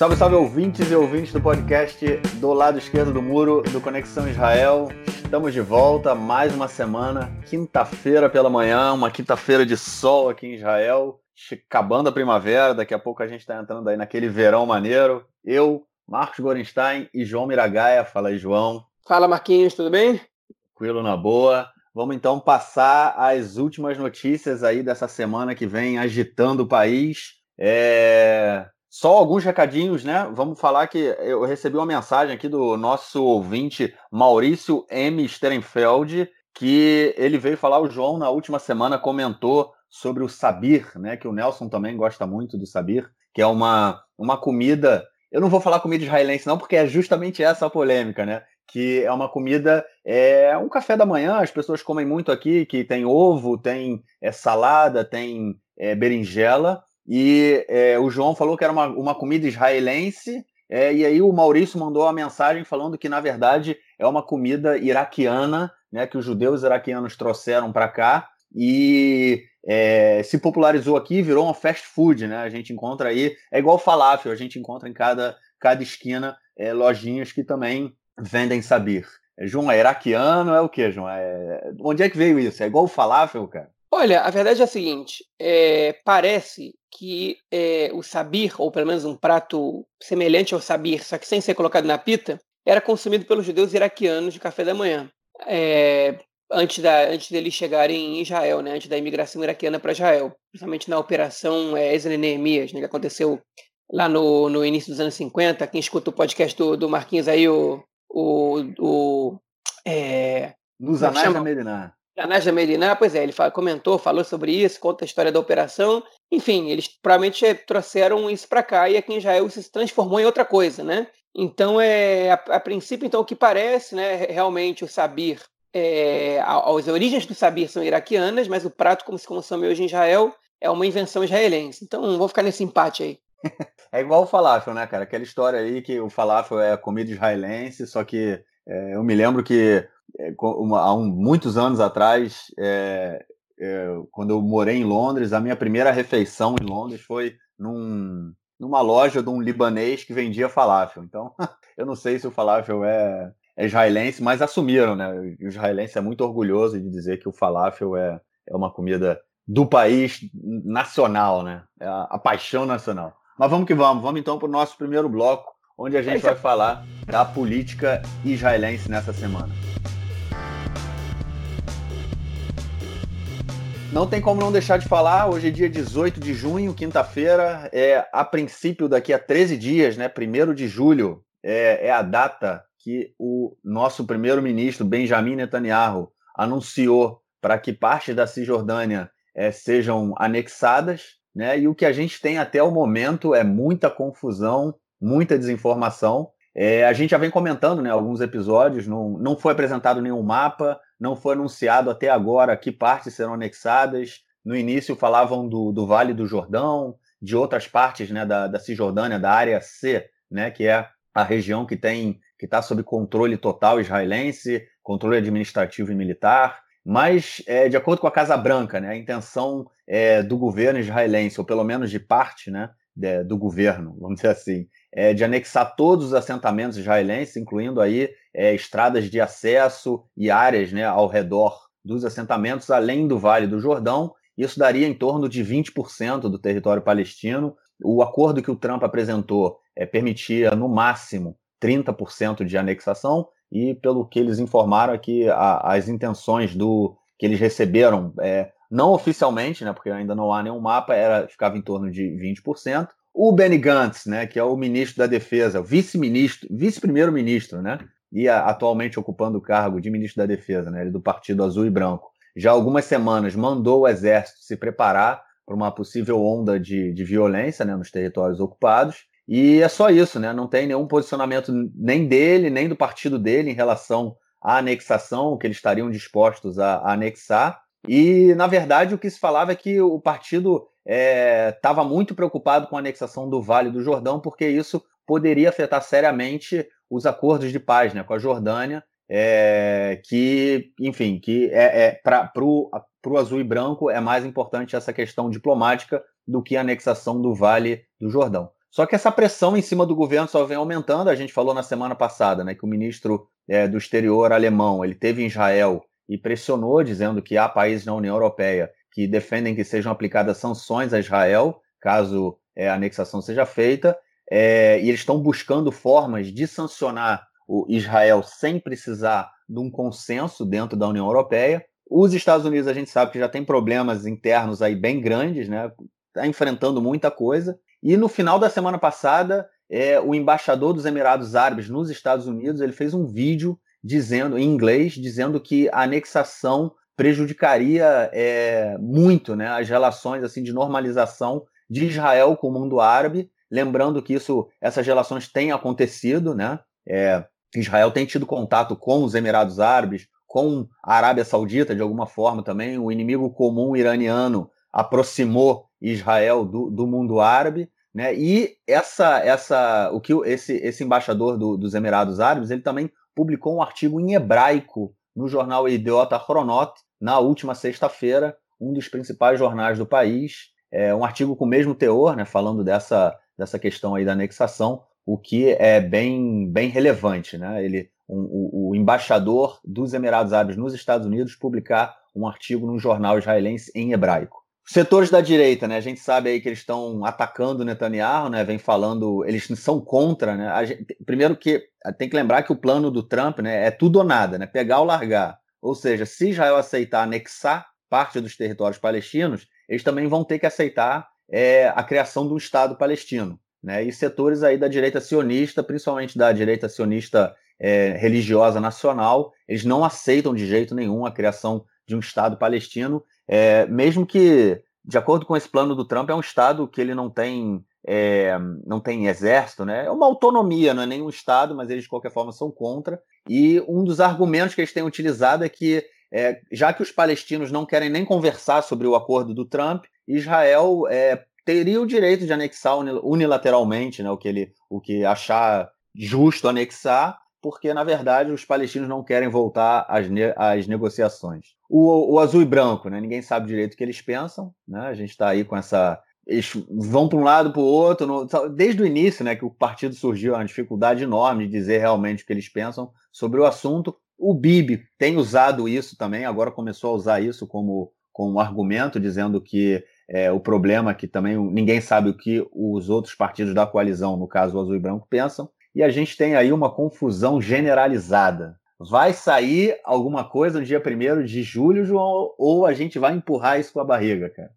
Salve, salve ouvintes e ouvintes do podcast do lado esquerdo do muro do Conexão Israel. Estamos de volta mais uma semana, quinta-feira pela manhã, uma quinta-feira de sol aqui em Israel, acabando a primavera. Daqui a pouco a gente está entrando aí naquele verão maneiro. Eu, Marcos Gorenstein e João Miragaia. Fala aí, João. Fala, Marquinhos, tudo bem? Tranquilo, na boa. Vamos então passar as últimas notícias aí dessa semana que vem agitando o país. É... Só alguns recadinhos, né? Vamos falar que eu recebi uma mensagem aqui do nosso ouvinte Maurício M. Sterenfeld, que ele veio falar, o João na última semana comentou sobre o sabir, né? Que o Nelson também gosta muito do sabir, que é uma, uma comida. Eu não vou falar comida israelense, não, porque é justamente essa a polêmica, né? Que é uma comida, é um café da manhã, as pessoas comem muito aqui, que tem ovo, tem é, salada, tem é, berinjela e é, o João falou que era uma, uma comida israelense, é, e aí o Maurício mandou a mensagem falando que, na verdade, é uma comida iraquiana, né, que os judeus iraquianos trouxeram para cá, e é, se popularizou aqui virou uma fast food, né? A gente encontra aí, é igual falafel, a gente encontra em cada, cada esquina é, lojinhas que também vendem sabir. João, é iraquiano, é o que, João? É... Onde é que veio isso? É igual falafel, cara? Olha, a verdade é a seguinte: é, parece que é, o sabir, ou pelo menos um prato semelhante ao sabir, só que sem ser colocado na pita, era consumido pelos judeus iraquianos de café da manhã. É, antes, da, antes deles chegarem em Israel, né, antes da imigração iraquiana para Israel, principalmente na operação é, Ezra Neemias, né, que aconteceu lá no, no início dos anos 50. Quem escuta o podcast do, do Marquinhos aí, o. o, o é, Nos Anais da Medinar. A Naja Meliná, pois é, ele comentou, falou sobre isso, conta a história da operação. Enfim, eles provavelmente trouxeram isso para cá e aqui em Israel se transformou em outra coisa, né? Então, é, a, a princípio, então, o que parece, né, realmente o sabir, é, as origens do sabir são iraquianas, mas o prato como se consome hoje em Israel é uma invenção israelense. Então, vou ficar nesse empate aí. É igual o falafel, né, cara? Aquela história aí que o falafel é comida israelense, só que é, eu me lembro que é, uma, há um, muitos anos atrás, é, é, quando eu morei em Londres, a minha primeira refeição em Londres foi num, numa loja de um libanês que vendia falafel. Então, eu não sei se o falafel é, é israelense, mas assumiram, né? O israelense é muito orgulhoso de dizer que o falafel é, é uma comida do país nacional, né? É a, a paixão nacional. Mas vamos que vamos. Vamos então para o nosso primeiro bloco, onde a gente vai falar da política israelense nessa semana. Não tem como não deixar de falar, hoje é dia 18 de junho, quinta-feira, é a princípio daqui a 13 dias, né, 1 de julho, é, é a data que o nosso primeiro-ministro Benjamin Netanyahu anunciou para que parte da Cisjordânia é, sejam anexadas, né, e o que a gente tem até o momento é muita confusão, muita desinformação, é, a gente já vem comentando né, alguns episódios, não, não foi apresentado nenhum mapa, não foi anunciado até agora que partes serão anexadas. No início falavam do, do Vale do Jordão, de outras partes né, da, da Cisjordânia, da área C, né, que é a região que tem que está sob controle total israelense, controle administrativo e militar. Mas, é, de acordo com a Casa Branca, né, a intenção é, do governo israelense, ou pelo menos de parte né, de, do governo, vamos dizer assim, é, de anexar todos os assentamentos israelenses, incluindo aí é, estradas de acesso e áreas né, ao redor dos assentamentos, além do Vale do Jordão. Isso daria em torno de 20% do território palestino. O acordo que o Trump apresentou é, permitia, no máximo, 30% de anexação, e pelo que eles informaram aqui, a, as intenções do que eles receberam, é, não oficialmente, né, porque ainda não há nenhum mapa, era ficava em torno de 20%. O Benny Gantz, né, que é o ministro da Defesa, vice-ministro, vice-primeiro-ministro, né, e a, atualmente ocupando o cargo de ministro da Defesa, né, ele do Partido Azul e Branco, já há algumas semanas mandou o exército se preparar para uma possível onda de, de violência né, nos territórios ocupados. E é só isso, né? Não tem nenhum posicionamento nem dele, nem do partido dele em relação à anexação, que eles estariam dispostos a, a anexar. E, na verdade, o que se falava é que o partido estava é, muito preocupado com a anexação do Vale do Jordão, porque isso poderia afetar seriamente os acordos de paz né, com a Jordânia, é, que, enfim, que é, é para o azul e branco é mais importante essa questão diplomática do que a anexação do Vale do Jordão. Só que essa pressão em cima do governo só vem aumentando. A gente falou na semana passada, né, que o ministro é, do exterior alemão ele teve em Israel e pressionou, dizendo que há países na União Europeia que defendem que sejam aplicadas sanções a Israel, caso é, a anexação seja feita, é, e eles estão buscando formas de sancionar o Israel sem precisar de um consenso dentro da União Europeia. Os Estados Unidos, a gente sabe que já tem problemas internos aí bem grandes, né? Está enfrentando muita coisa. E no final da semana passada, é, o embaixador dos Emirados Árabes nos Estados Unidos ele fez um vídeo dizendo, em inglês, dizendo que a anexação prejudicaria é, muito né, as relações assim de normalização de Israel com o mundo árabe. Lembrando que isso, essas relações têm acontecido, né? É, Israel tem tido contato com os Emirados Árabes, com a Arábia Saudita de alguma forma também. O inimigo comum iraniano aproximou Israel do, do mundo árabe. Né? E essa, essa, o que esse, esse embaixador do, dos Emirados Árabes, ele também publicou um artigo em hebraico no jornal Idiota Chronot na última sexta-feira, um dos principais jornais do país, é um artigo com o mesmo teor, né, falando dessa, dessa questão aí da anexação, o que é bem, bem relevante, né? Ele, um, o, o embaixador dos Emirados Árabes nos Estados Unidos publicar um artigo num jornal israelense em hebraico. Setores da direita, né? A gente sabe aí que eles estão atacando o Netanyahu, né? Vem falando, eles são contra, né? Gente, primeiro que tem que lembrar que o plano do Trump, né, é tudo ou nada, né? Pegar ou largar. Ou seja, se Israel aceitar anexar parte dos territórios palestinos, eles também vão ter que aceitar é, a criação do Estado palestino. Né? E setores aí da direita sionista, principalmente da direita sionista é, religiosa nacional, eles não aceitam de jeito nenhum a criação de um Estado palestino é, mesmo que, de acordo com esse plano do Trump, é um Estado que ele não tem, é, não tem exército, né? É uma autonomia, não é nenhum Estado, mas eles de qualquer forma são contra. E um dos argumentos que eles têm utilizado é que, é, já que os palestinos não querem nem conversar sobre o acordo do Trump, Israel é, teria o direito de anexar unilateralmente, né, o que ele, o que achar justo anexar, porque na verdade os palestinos não querem voltar às, ne às negociações. O, o, azul e branco, né? Ninguém sabe direito o que eles pensam, né? A gente está aí com essa eles vão para um lado para o outro. No... desde o início, né, que o partido surgiu, uma dificuldade enorme de dizer realmente o que eles pensam sobre o assunto. O Bibi tem usado isso também, agora começou a usar isso como, como argumento, dizendo que é, o problema é que também ninguém sabe o que os outros partidos da coalizão, no caso o Azul e Branco, pensam e a gente tem aí uma confusão generalizada. Vai sair alguma coisa no dia 1 de julho, João, ou a gente vai empurrar isso com a barriga, cara?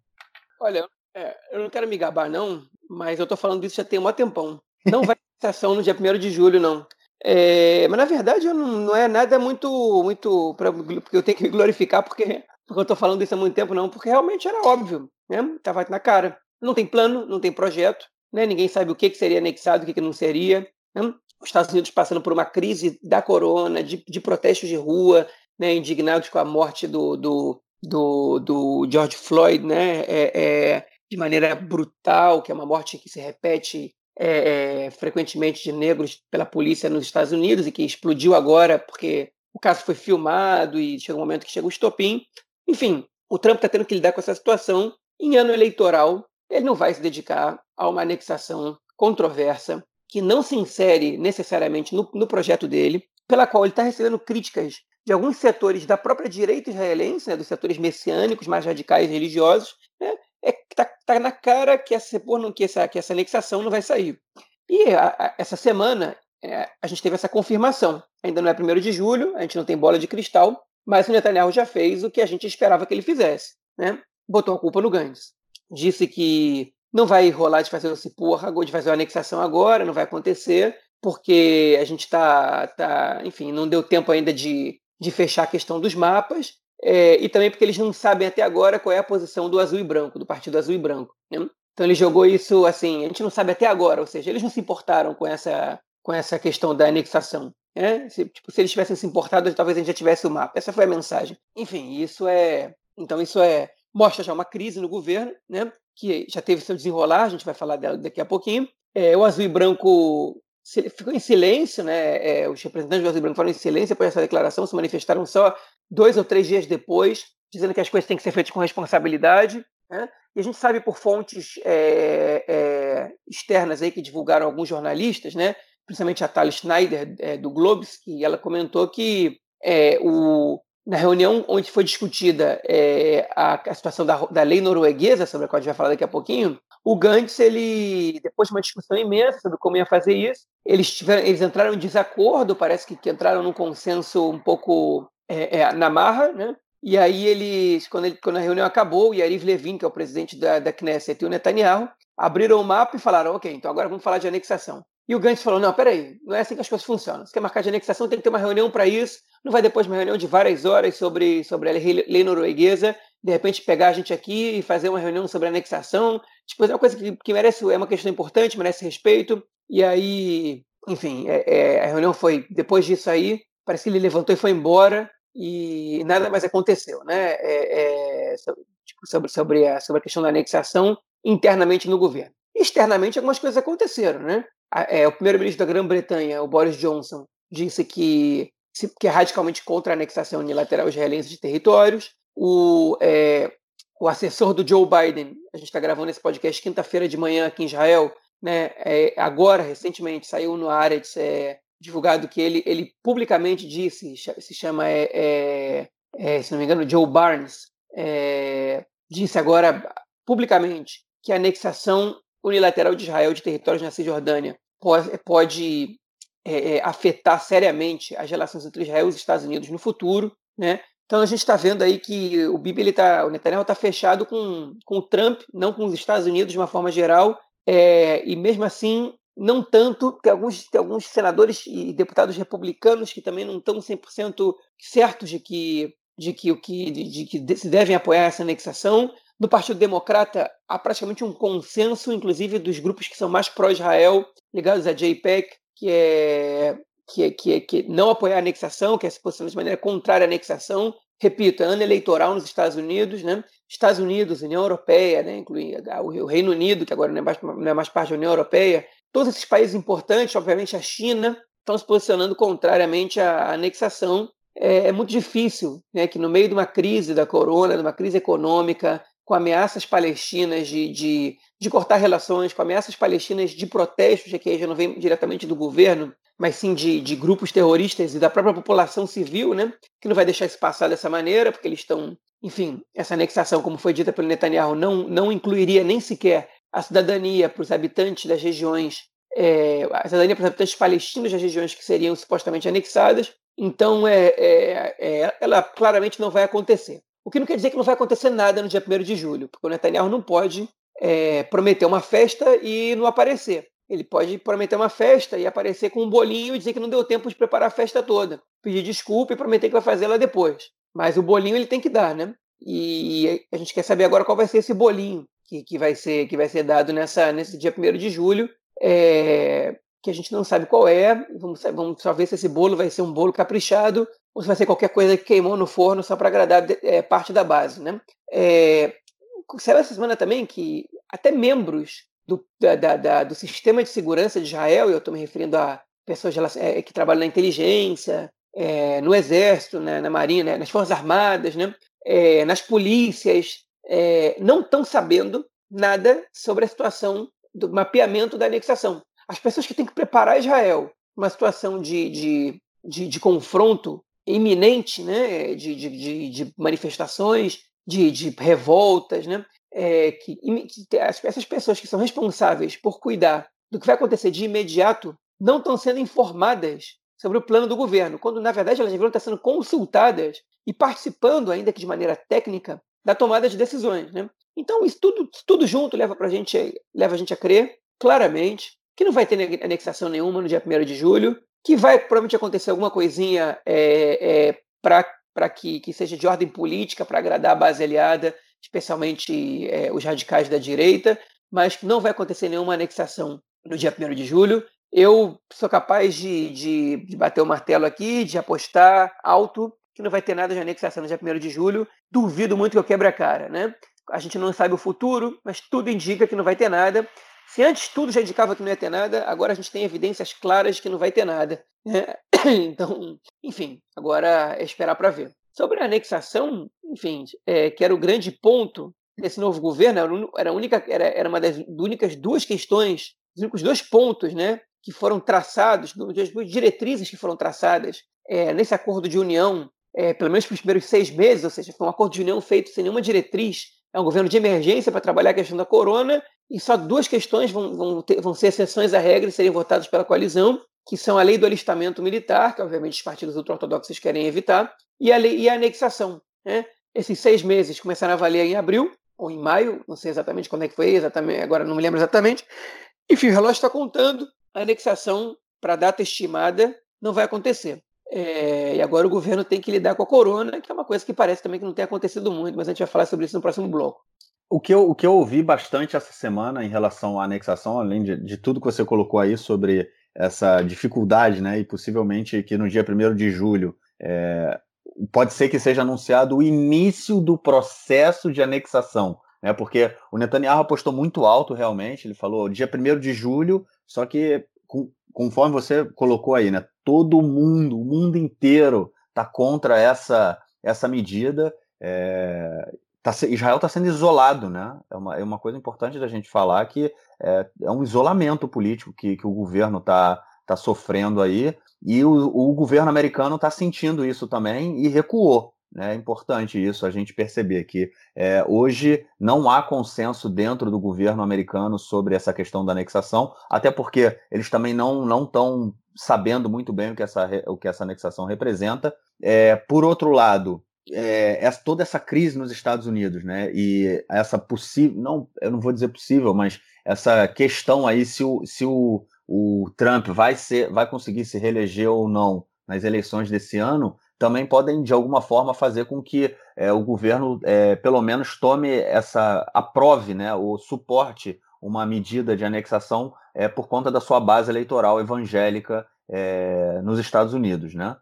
Olha, é, eu não quero me gabar, não, mas eu tô falando isso já tem um tempão. Não vai ter sessão no dia 1 de julho, não. É, mas na verdade não, não, é nada muito, muito pra, porque eu tenho que me glorificar porque, porque eu tô falando isso há muito tempo, não, porque realmente era óbvio, né? Tava na cara. Não tem plano, não tem projeto, né? Ninguém sabe o que, que seria anexado, o que, que não seria. Né? Os Estados Unidos passando por uma crise da corona, de, de protestos de rua, né? indignados com a morte do, do, do, do George Floyd, né? É, é, de maneira brutal, que é uma morte que se repete é, é, frequentemente de negros pela polícia nos Estados Unidos e que explodiu agora porque o caso foi filmado e chega um momento que chega o estopim. Enfim, o Trump está tendo que lidar com essa situação. Em ano eleitoral, ele não vai se dedicar a uma anexação controversa que não se insere necessariamente no, no projeto dele, pela qual ele está recebendo críticas de alguns setores da própria direita israelense, né, dos setores messiânicos mais radicais religiosos, né, é está tá na cara que essa, que, essa, que essa anexação não vai sair. E a, a, essa semana é, a gente teve essa confirmação. Ainda não é 1 de julho, a gente não tem bola de cristal, mas o Netanyahu já fez o que a gente esperava que ele fizesse. Né? Botou a culpa no Gantz. Disse que não vai rolar de fazer esse porra, de fazer uma anexação agora, não vai acontecer, porque a gente está, tá, enfim, não deu tempo ainda de, de fechar a questão dos mapas, é, e também porque eles não sabem até agora qual é a posição do azul e branco, do partido azul e branco. Né? Então ele jogou isso assim, a gente não sabe até agora, ou seja, eles não se importaram com essa, com essa questão da anexação. Né? Se, tipo, se eles tivessem se importado, talvez a gente já tivesse o mapa. Essa foi a mensagem. Enfim, isso é. Então isso é mostra já uma crise no governo, né? que já teve seu desenrolar, a gente vai falar dela daqui a pouquinho. É, o azul e branco ficou em silêncio, né? É, os representantes do e branco foram em silêncio por essa declaração, se manifestaram só dois ou três dias depois, dizendo que as coisas têm que ser feitas com responsabilidade. Né? E a gente sabe por fontes é, é, externas aí que divulgaram alguns jornalistas, né? principalmente a Thalia Schneider, é, do Globes, que ela comentou que é, o, na reunião onde foi discutida é, a, a, situação da, da, lei norueguesa, sobre a qual a gente vai falar daqui a pouquinho, o Gantz, ele, depois de uma discussão imensa sobre como ia fazer isso, eles, tiveram, eles entraram em desacordo, parece que, que entraram num consenso um pouco é, é, na marra, né? E aí eles, quando, ele, quando a reunião acabou, o Yariv Levin, que é o presidente da, da Knesset, e o Netanyahu, abriram o mapa e falaram, ok, então agora vamos falar de anexação. E o Gantz falou: não, peraí, não é assim que as coisas funcionam. Se quer marcar de anexação, tem que ter uma reunião para isso. Não vai depois uma reunião de várias horas sobre, sobre a lei norueguesa, de repente pegar a gente aqui e fazer uma reunião sobre anexação. Tipo, é uma coisa que, que merece, é uma questão importante, merece respeito. E aí, enfim, é, é, a reunião foi, depois disso aí, parece que ele levantou e foi embora e nada mais aconteceu, né? É, é tipo, sobre, sobre, a, sobre a questão da anexação internamente no governo. Externamente, algumas coisas aconteceram, né? é, o primeiro-ministro da Grã-Bretanha, o Boris Johnson, disse que, que é radicalmente contra a anexação unilateral israelense de territórios. O, é, o assessor do Joe Biden, a gente está gravando esse podcast quinta-feira de manhã aqui em Israel, né, é, agora, recentemente, saiu no Aretz é, divulgado que ele, ele publicamente disse, se chama, é, é, é, se não me engano, Joe Barnes, disse agora publicamente que a anexação unilateral de Israel de territórios na Cisjordânia pode, pode é, é, afetar seriamente as relações entre Israel e os Estados Unidos no futuro, né? Então a gente está vendo aí que o Bibi, ele tá, o Netanyahu está fechado com, com o Trump, não com os Estados Unidos de uma forma geral, é, e mesmo assim não tanto, tem alguns, tem alguns senadores e deputados republicanos que também não estão 100% certos de que, de que, o que, de que se devem apoiar essa anexação. No Partido Democrata, há praticamente um consenso, inclusive dos grupos que são mais pró-Israel, ligados à JPEC, que é, que, é, que, é, que não apoiar a anexação, que é se posicionar de maneira contrária à anexação. Repito, é ano eleitoral nos Estados Unidos, né? Estados Unidos, União Europeia, né? incluindo o Reino Unido, que agora não é, mais, não é mais parte da União Europeia, todos esses países importantes, obviamente a China, estão se posicionando contrariamente à anexação. É, é muito difícil né, que no meio de uma crise da corona, de uma crise econômica, com ameaças palestinas de, de, de, cortar relações, com ameaças palestinas de protestos, que aí já não vem diretamente do governo, mas sim de, de, grupos terroristas e da própria população civil, né, que não vai deixar isso passar dessa maneira, porque eles estão, enfim, essa anexação, como foi dita pelo Netanyahu, não, não incluiria nem sequer a cidadania para os habitantes das regiões, é, a cidadania para os habitantes palestinos das regiões que seriam supostamente anexadas. Então, é, é, é ela claramente não vai acontecer. O que não quer dizer que não vai acontecer nada no dia 1 de julho, porque o Netanyahu não pode é, prometer uma festa e não aparecer. Ele pode prometer uma festa e aparecer com um bolinho e dizer que não deu tempo de preparar a festa toda. Pedir desculpa e prometer que vai fazer ela depois. Mas o bolinho ele tem que dar, né? E a gente quer saber agora qual vai ser esse bolinho que, que, vai, ser, que vai ser dado nessa, nesse dia 1 de julho. É, que a gente não sabe qual é. Vamos, vamos só ver se esse bolo vai ser um bolo caprichado ou se vai ser qualquer coisa que queimou no forno só para agradar é, parte da base. Né? É, saiu essa semana também que até membros do, da, da, do sistema de segurança de Israel, e eu estou me referindo a pessoas é, que trabalham na inteligência, é, no exército, né, na marinha, né, nas forças armadas, né, é, nas polícias, é, não estão sabendo nada sobre a situação do mapeamento da anexação. As pessoas que têm que preparar Israel uma situação de, de, de, de confronto iminente, né, de, de, de manifestações, de, de revoltas, né, é, que, que essas pessoas que são responsáveis por cuidar do que vai acontecer de imediato não estão sendo informadas sobre o plano do governo, quando na verdade elas deveriam estar sendo consultadas e participando, ainda que de maneira técnica, da tomada de decisões. Né? Então, isso tudo, tudo junto leva, pra gente, leva a gente a crer claramente que não vai ter anexação nenhuma no dia 1 de julho, que vai provavelmente acontecer alguma coisinha é, é, para que, que seja de ordem política, para agradar a base aliada, especialmente é, os radicais da direita, mas que não vai acontecer nenhuma anexação no dia 1 de julho. Eu sou capaz de, de, de bater o martelo aqui, de apostar alto que não vai ter nada de anexação no dia 1 de julho. Duvido muito que eu quebre a cara, né? A gente não sabe o futuro, mas tudo indica que não vai ter nada. Se antes tudo já indicava que não ia ter nada, agora a gente tem evidências claras que não vai ter nada. Né? Então, enfim, agora é esperar para ver. Sobre a anexação, enfim, é, que era o grande ponto desse novo governo era, única, era, era uma das únicas duas questões, os únicos dois pontos né, que foram traçados, as duas diretrizes que foram traçadas é, nesse acordo de união, é, pelo menos para os primeiros seis meses, ou seja, foi um acordo de união feito sem nenhuma diretriz, é um governo de emergência para trabalhar a questão da corona, e só duas questões vão, vão, ter, vão ser exceções à regra e serem votadas pela coalizão, que são a lei do alistamento militar, que obviamente os partidos ultra-ortodoxos querem evitar, e a, lei, e a anexação. Né? Esses seis meses começaram a valer em abril, ou em maio, não sei exatamente quando é que foi, exatamente, agora não me lembro exatamente. Enfim, o relógio está contando, a anexação para a data estimada não vai acontecer. É, e agora o governo tem que lidar com a corona, que é uma coisa que parece também que não tem acontecido muito, mas a gente vai falar sobre isso no próximo bloco. O que eu, o que eu ouvi bastante essa semana em relação à anexação, além de, de tudo que você colocou aí sobre essa dificuldade, né, e possivelmente que no dia 1 de julho é, pode ser que seja anunciado o início do processo de anexação, né? Porque o Netanyahu apostou muito alto realmente, ele falou dia 1 de julho, só que com, conforme você colocou aí, né? Todo mundo, o mundo inteiro está contra essa, essa medida. É, tá, Israel está sendo isolado, né? É uma, é uma coisa importante da gente falar que é, é um isolamento político que, que o governo está tá sofrendo aí. E o, o governo americano está sentindo isso também e recuou. Né? É importante isso, a gente perceber que é, hoje não há consenso dentro do governo americano sobre essa questão da anexação, até porque eles também não estão sabendo muito bem o que essa, o que essa anexação representa. É, por outro lado, é, toda essa crise nos Estados Unidos, né? E essa possível, não, eu não vou dizer possível, mas essa questão aí se o, se o, o Trump vai, ser, vai conseguir se reeleger ou não nas eleições desse ano, também podem, de alguma forma, fazer com que é, o governo, é, pelo menos, tome essa, aprove, né, ou suporte uma medida de anexação é, por conta da sua base eleitoral evangélica nos Estados Unidos. Né?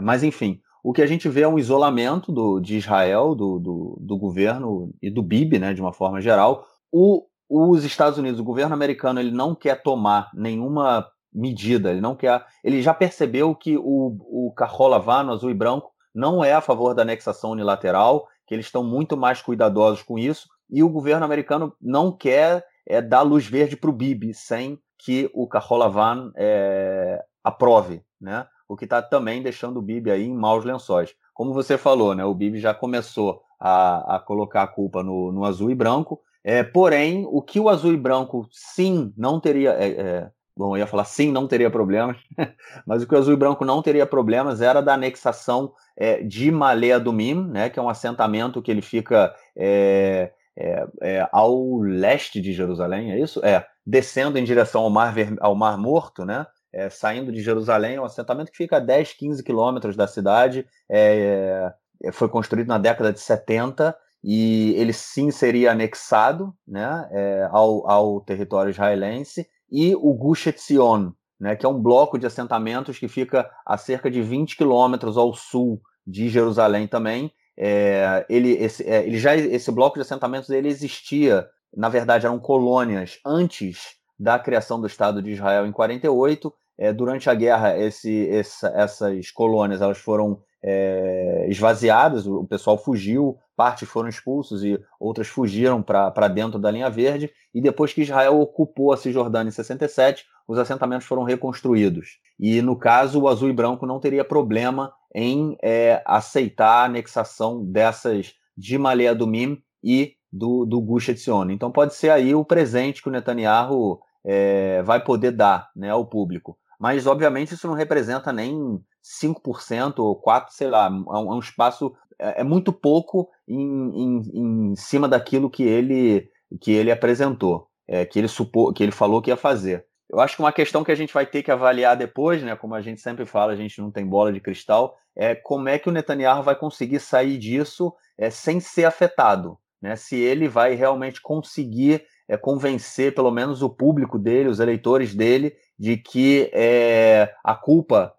Mas, enfim, o que a gente vê é um isolamento do, de Israel, do, do, do governo e do Bibi, né, de uma forma geral. O, os Estados Unidos, o governo americano, ele não quer tomar nenhuma medida, ele não quer. Ele já percebeu que o, o Carrola Vano, azul e branco, não é a favor da anexação unilateral, que eles estão muito mais cuidadosos com isso, e o governo americano não quer é, dar luz verde para o Bibi sem que o Carrola Van é, aprove, né? O que está também deixando o Bibi aí em maus lençóis. Como você falou, né? O Bibi já começou a, a colocar a culpa no, no azul e branco, é, porém, o que o azul e branco sim não teria. É, é, bom, eu ia falar sim, não teria problemas, mas o que o azul e branco não teria problemas era da anexação é, de Malé Adumim, né, que é um assentamento que ele fica é, é, ao leste de Jerusalém, é isso? É, descendo em direção ao Mar, ao mar Morto, né? É, saindo de Jerusalém, é um assentamento que fica a 10, 15 quilômetros da cidade, é, foi construído na década de 70 e ele sim seria anexado né, é, ao, ao território israelense, e o Gush Etzion, né, que é um bloco de assentamentos que fica a cerca de 20 quilômetros ao sul de Jerusalém também. É, ele, esse, é, ele já, esse bloco de assentamentos ele existia, na verdade eram colônias antes da criação do Estado de Israel em 48. É, durante a guerra, esse, essa, essas colônias elas foram é, esvaziadas, o pessoal fugiu, partes foram expulsos e outras fugiram para dentro da linha verde. E depois que Israel ocupou a Cisjordânia em 67, os assentamentos foram reconstruídos. E no caso, o azul e branco não teria problema em é, aceitar a anexação dessas de Malé Mim e do, do Gush Etzion. Então pode ser aí o presente que o Netanyahu é, vai poder dar né, ao público. Mas, obviamente, isso não representa nem 5% ou 4%, sei lá, é um, é espaço, é, é, muito pouco em, em, em, cima daquilo que ele, que ele apresentou, é, que, ele supô, que ele falou que ia fazer. Eu acho que uma questão que a gente vai ter que avaliar depois, né, como a gente sempre fala, a gente não tem bola de cristal, é como é que o Netanyahu vai conseguir sair disso é, sem ser afetado. Né? Se ele vai realmente conseguir é, convencer pelo menos o público dele, os eleitores dele, de que é, a culpa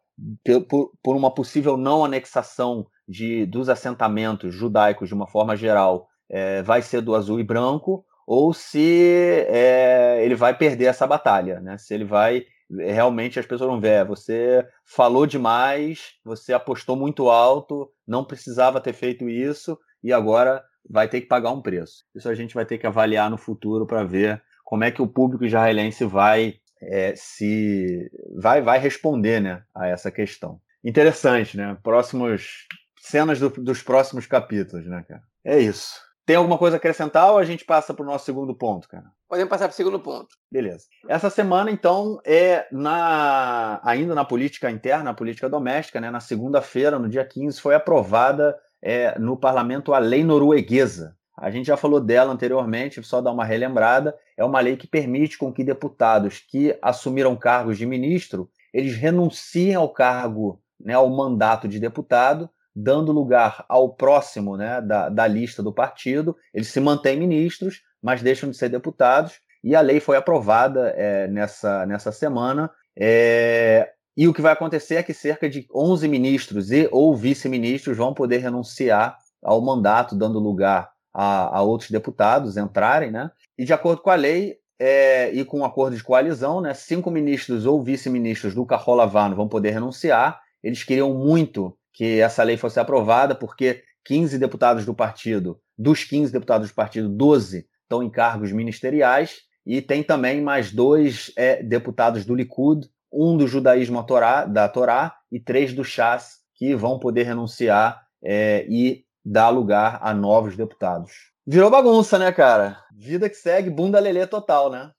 por, por uma possível não anexação de, dos assentamentos judaicos de uma forma geral é, vai ser do azul e branco, ou se é, ele vai perder essa batalha, né? Se ele vai realmente as pessoas vão ver, é, você falou demais, você apostou muito alto, não precisava ter feito isso e agora vai ter que pagar um preço. Isso a gente vai ter que avaliar no futuro para ver como é que o público israelense vai é, se vai, vai responder né, a essa questão. Interessante, né? Próximos cenas do, dos próximos capítulos, né, cara? É isso. Tem alguma coisa a acrescentar ou a gente passa para o nosso segundo ponto, cara? Podemos passar para o segundo ponto. Beleza. Essa semana, então, é na ainda na política interna, na política doméstica, né? Na segunda-feira, no dia 15, foi aprovada é, no parlamento a lei norueguesa. A gente já falou dela anteriormente, só dar uma relembrada. É uma lei que permite com que deputados que assumiram cargos de ministro, eles renunciem ao cargo, né, ao mandato de deputado, dando lugar ao próximo né, da, da lista do partido. Eles se mantêm ministros, mas deixam de ser deputados. E a lei foi aprovada é, nessa, nessa semana. É, e o que vai acontecer é que cerca de 11 ministros e ou vice-ministros vão poder renunciar ao mandato, dando lugar a, a, outros deputados entrarem, né? E de acordo com a lei é, e com um acordo de coalizão, né, cinco ministros ou vice-ministros do Carrolavano vão poder renunciar. Eles queriam muito que essa lei fosse aprovada, porque 15 deputados do partido, dos 15 deputados do partido, 12 estão em cargos ministeriais, e tem também mais dois é, deputados do Likud, um do judaísmo Torá, da Torá e três do Chas, que vão poder renunciar é, e dar lugar a novos deputados. Virou bagunça, né, cara? Vida que segue, bunda lelê total, né?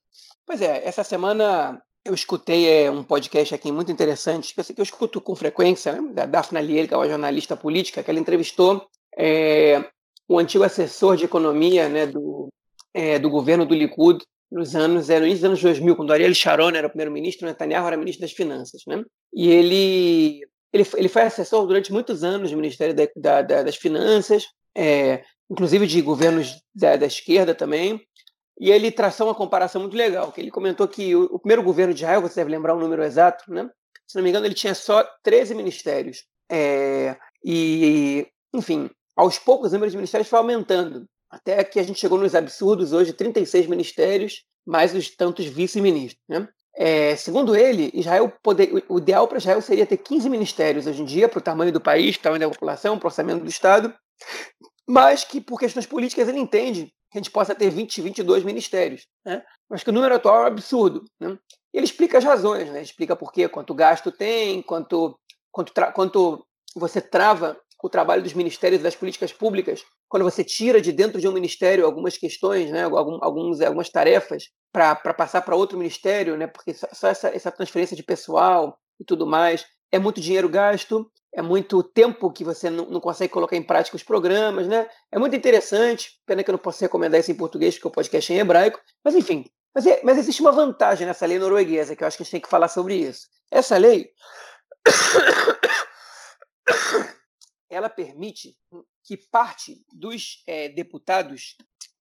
Pois é, essa semana eu escutei é, um podcast aqui muito interessante, que eu, escuto com frequência, né, da Daphne Liel, que é uma jornalista política, que ela entrevistou é, o antigo assessor de economia né, do, é, do governo do Likud nos anos, é, no início dos anos 2000, quando Ariel Sharon era primeiro-ministro, Netanyahu era ministro das Finanças. Né? E ele, ele, ele foi assessor durante muitos anos do Ministério da, da, da, das Finanças, é, inclusive de governos da, da esquerda também, e ele traçou uma comparação muito legal, que ele comentou que o, o, primeiro governo de Israel, você deve lembrar o número exato, né? se não me engano, ele tinha só 13 ministérios. É, e, enfim, aos poucos o número de ministérios foi aumentando, até que a gente chegou nos absurdos hoje, 36 ministérios, mais os tantos vice-ministros. Né? É, segundo ele, Israel poder, o ideal para Israel seria ter 15 ministérios hoje em dia, para o tamanho do país, tamanho da população, para o orçamento do Estado, mas que por questões políticas ele entende que a gente possa ter 20, 22 ministérios. Né? Mas que o número atual é um absurdo. Né? Ele explica as razões, né? explica por quê, quanto gasto tem, quanto, quanto, quanto você trava o trabalho dos ministérios e das políticas públicas quando você tira de dentro de um ministério algumas questões, né, alguns, algumas tarefas para passar para outro ministério, né, porque só essa, essa transferência de pessoal e tudo mais é muito dinheiro gasto, é muito tempo que você não, não, consegue colocar em prática os programas, né? É muito interessante. Pena que eu não posso recomendar isso em português, porque o podcast é em hebraico. Mas, enfim. Mas, é, mas existe uma vantagem nessa lei norueguesa, que eu acho que a gente tem que falar sobre isso. Essa lei. ela permite que parte dos é, deputados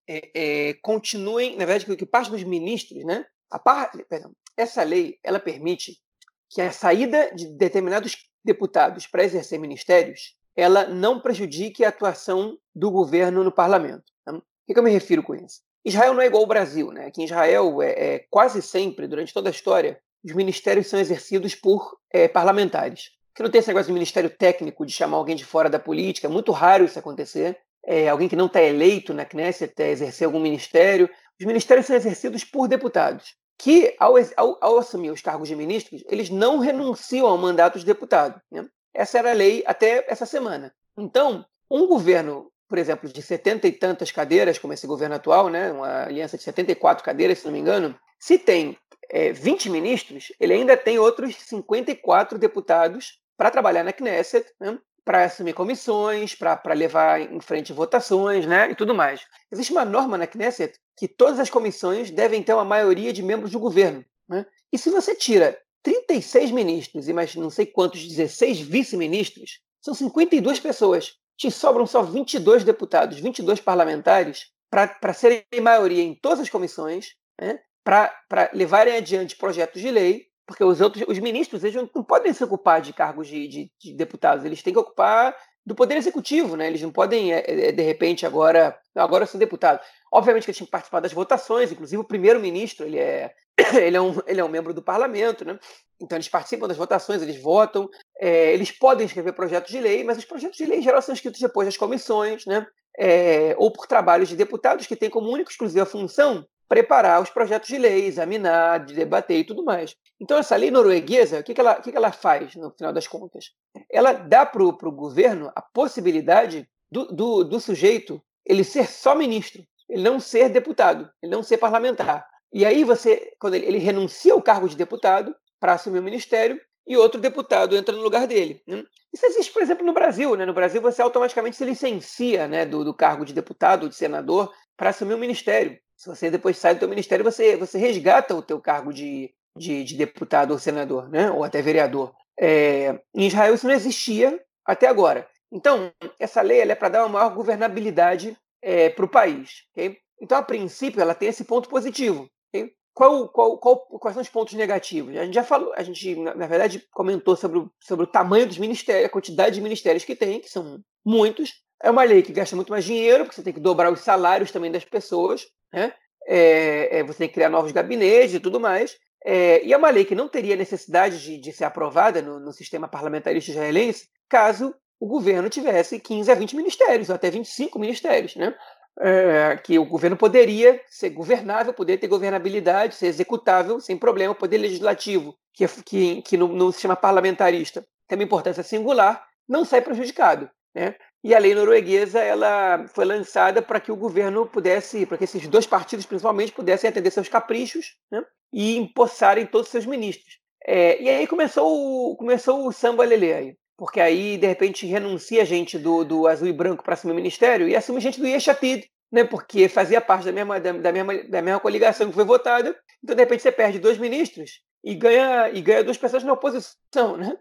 é, é, continuem, na verdade, que parte dos ministros, né? A par, perdão, essa lei ela permite que a saída de determinados deputados para exercer ministérios ela não prejudique a atuação do governo no parlamento. Tá? O que, eu me refiro com isso? Israel não é igual ao Brasil, né? Aqui em Israel, é, é quase sempre, durante toda a história, os ministérios são exercidos por é, parlamentares. Que não tem esse negócio de ministério técnico, de chamar alguém de fora da política, é muito raro isso acontecer. É, alguém que não está eleito na Knesset exercer algum ministério. Os ministérios são exercidos por deputados que, ao, ao, ao, assumir os cargos de ministros, eles não renunciam ao mandato de deputado. Né? Essa era a lei até essa semana. Então, um governo, por exemplo, de 70 e tantas cadeiras, como esse governo atual, né? uma aliança de 74 cadeiras, se não me engano, se tem é, 20 ministros, ele ainda tem outros 54 deputados para trabalhar na Knesset, né? para assumir comissões, para levar em frente votações né, e tudo mais. Existe uma norma na Knesset que todas as comissões devem ter uma maioria de membros do governo. Né? E se você tira 36 ministros e mais não sei quantos, 16 vice-ministros, são 52 pessoas. Te sobram só 22 deputados, 22 parlamentares para serem maioria em todas as comissões, né? para levarem adiante projetos de lei porque os outros, os ministros, eles não podem se ocupar de cargos de, de, de deputados, eles têm que ocupar do poder executivo, né? Eles não podem, é, é, de repente, agora, agora eu sou deputado. Obviamente que eles têm que participar das votações, inclusive o primeiro-ministro, ele é, ele, é um, ele é um membro do parlamento, né? Então eles participam das votações, eles votam, é, eles podem escrever projetos de lei, mas os projetos de lei em geral são escritos depois das comissões, né? é, ou por trabalhos de deputados que têm como única exclusiva função preparar os projetos de lei, examinar, debater e tudo mais. Então, essa lei norueguesa, o que, que, ela, que, que ela faz, no final das contas? Ela dá para o governo a possibilidade do, do, do sujeito ele ser só ministro, ele não ser deputado, ele não ser parlamentar. E aí você, quando ele, ele renuncia ao cargo de deputado para assumir o ministério, e outro deputado entra no lugar dele. Né? Isso existe, por exemplo, no Brasil. Né? No Brasil, você automaticamente se licencia né, do, do cargo de deputado ou de senador para assumir o ministério. Se você depois sai do seu ministério, você, você resgata o teu cargo de, de, de deputado ou senador, né? ou até vereador. É, em Israel isso não existia até agora. Então, essa lei é para dar uma maior governabilidade é, para o país. Okay? Então, a princípio, ela tem esse ponto positivo. Okay? Qual, qual, qual, quais são os pontos negativos? A gente já falou, a gente, na verdade, comentou sobre o, sobre o tamanho dos ministérios, a quantidade de ministérios que tem, que são muitos. É uma lei que gasta muito mais dinheiro, porque você tem que dobrar os salários também das pessoas, né? É, é, você tem que criar novos gabinetes e tudo mais. É, e é uma lei que não teria necessidade de, de ser aprovada no, no, sistema parlamentarista israelense caso o governo tivesse 15 a 20 ministérios, ou até 25 ministérios, né? É, que o governo poderia ser governável, poder ter governabilidade, ser executável sem problema, o poder legislativo, que, que, que no, no, sistema parlamentarista tem uma importância singular, não sai prejudicado. Né? E a lei norueguesa ela foi lançada para que o governo pudesse, para que esses dois partidos principalmente pudessem atender seus caprichos né? e empossarem todos os seus ministros. É, e aí começou o, começou o samba lelê aí. Porque aí, de repente, renuncia gente do, do azul e branco para assumir o ministério e assume gente do Yeshatid, né? Porque fazia parte da mesma, da, da, mesma, da mesma coligação que foi votada. Então, de repente, você perde dois ministros e ganha, e ganha duas pessoas na oposição, né?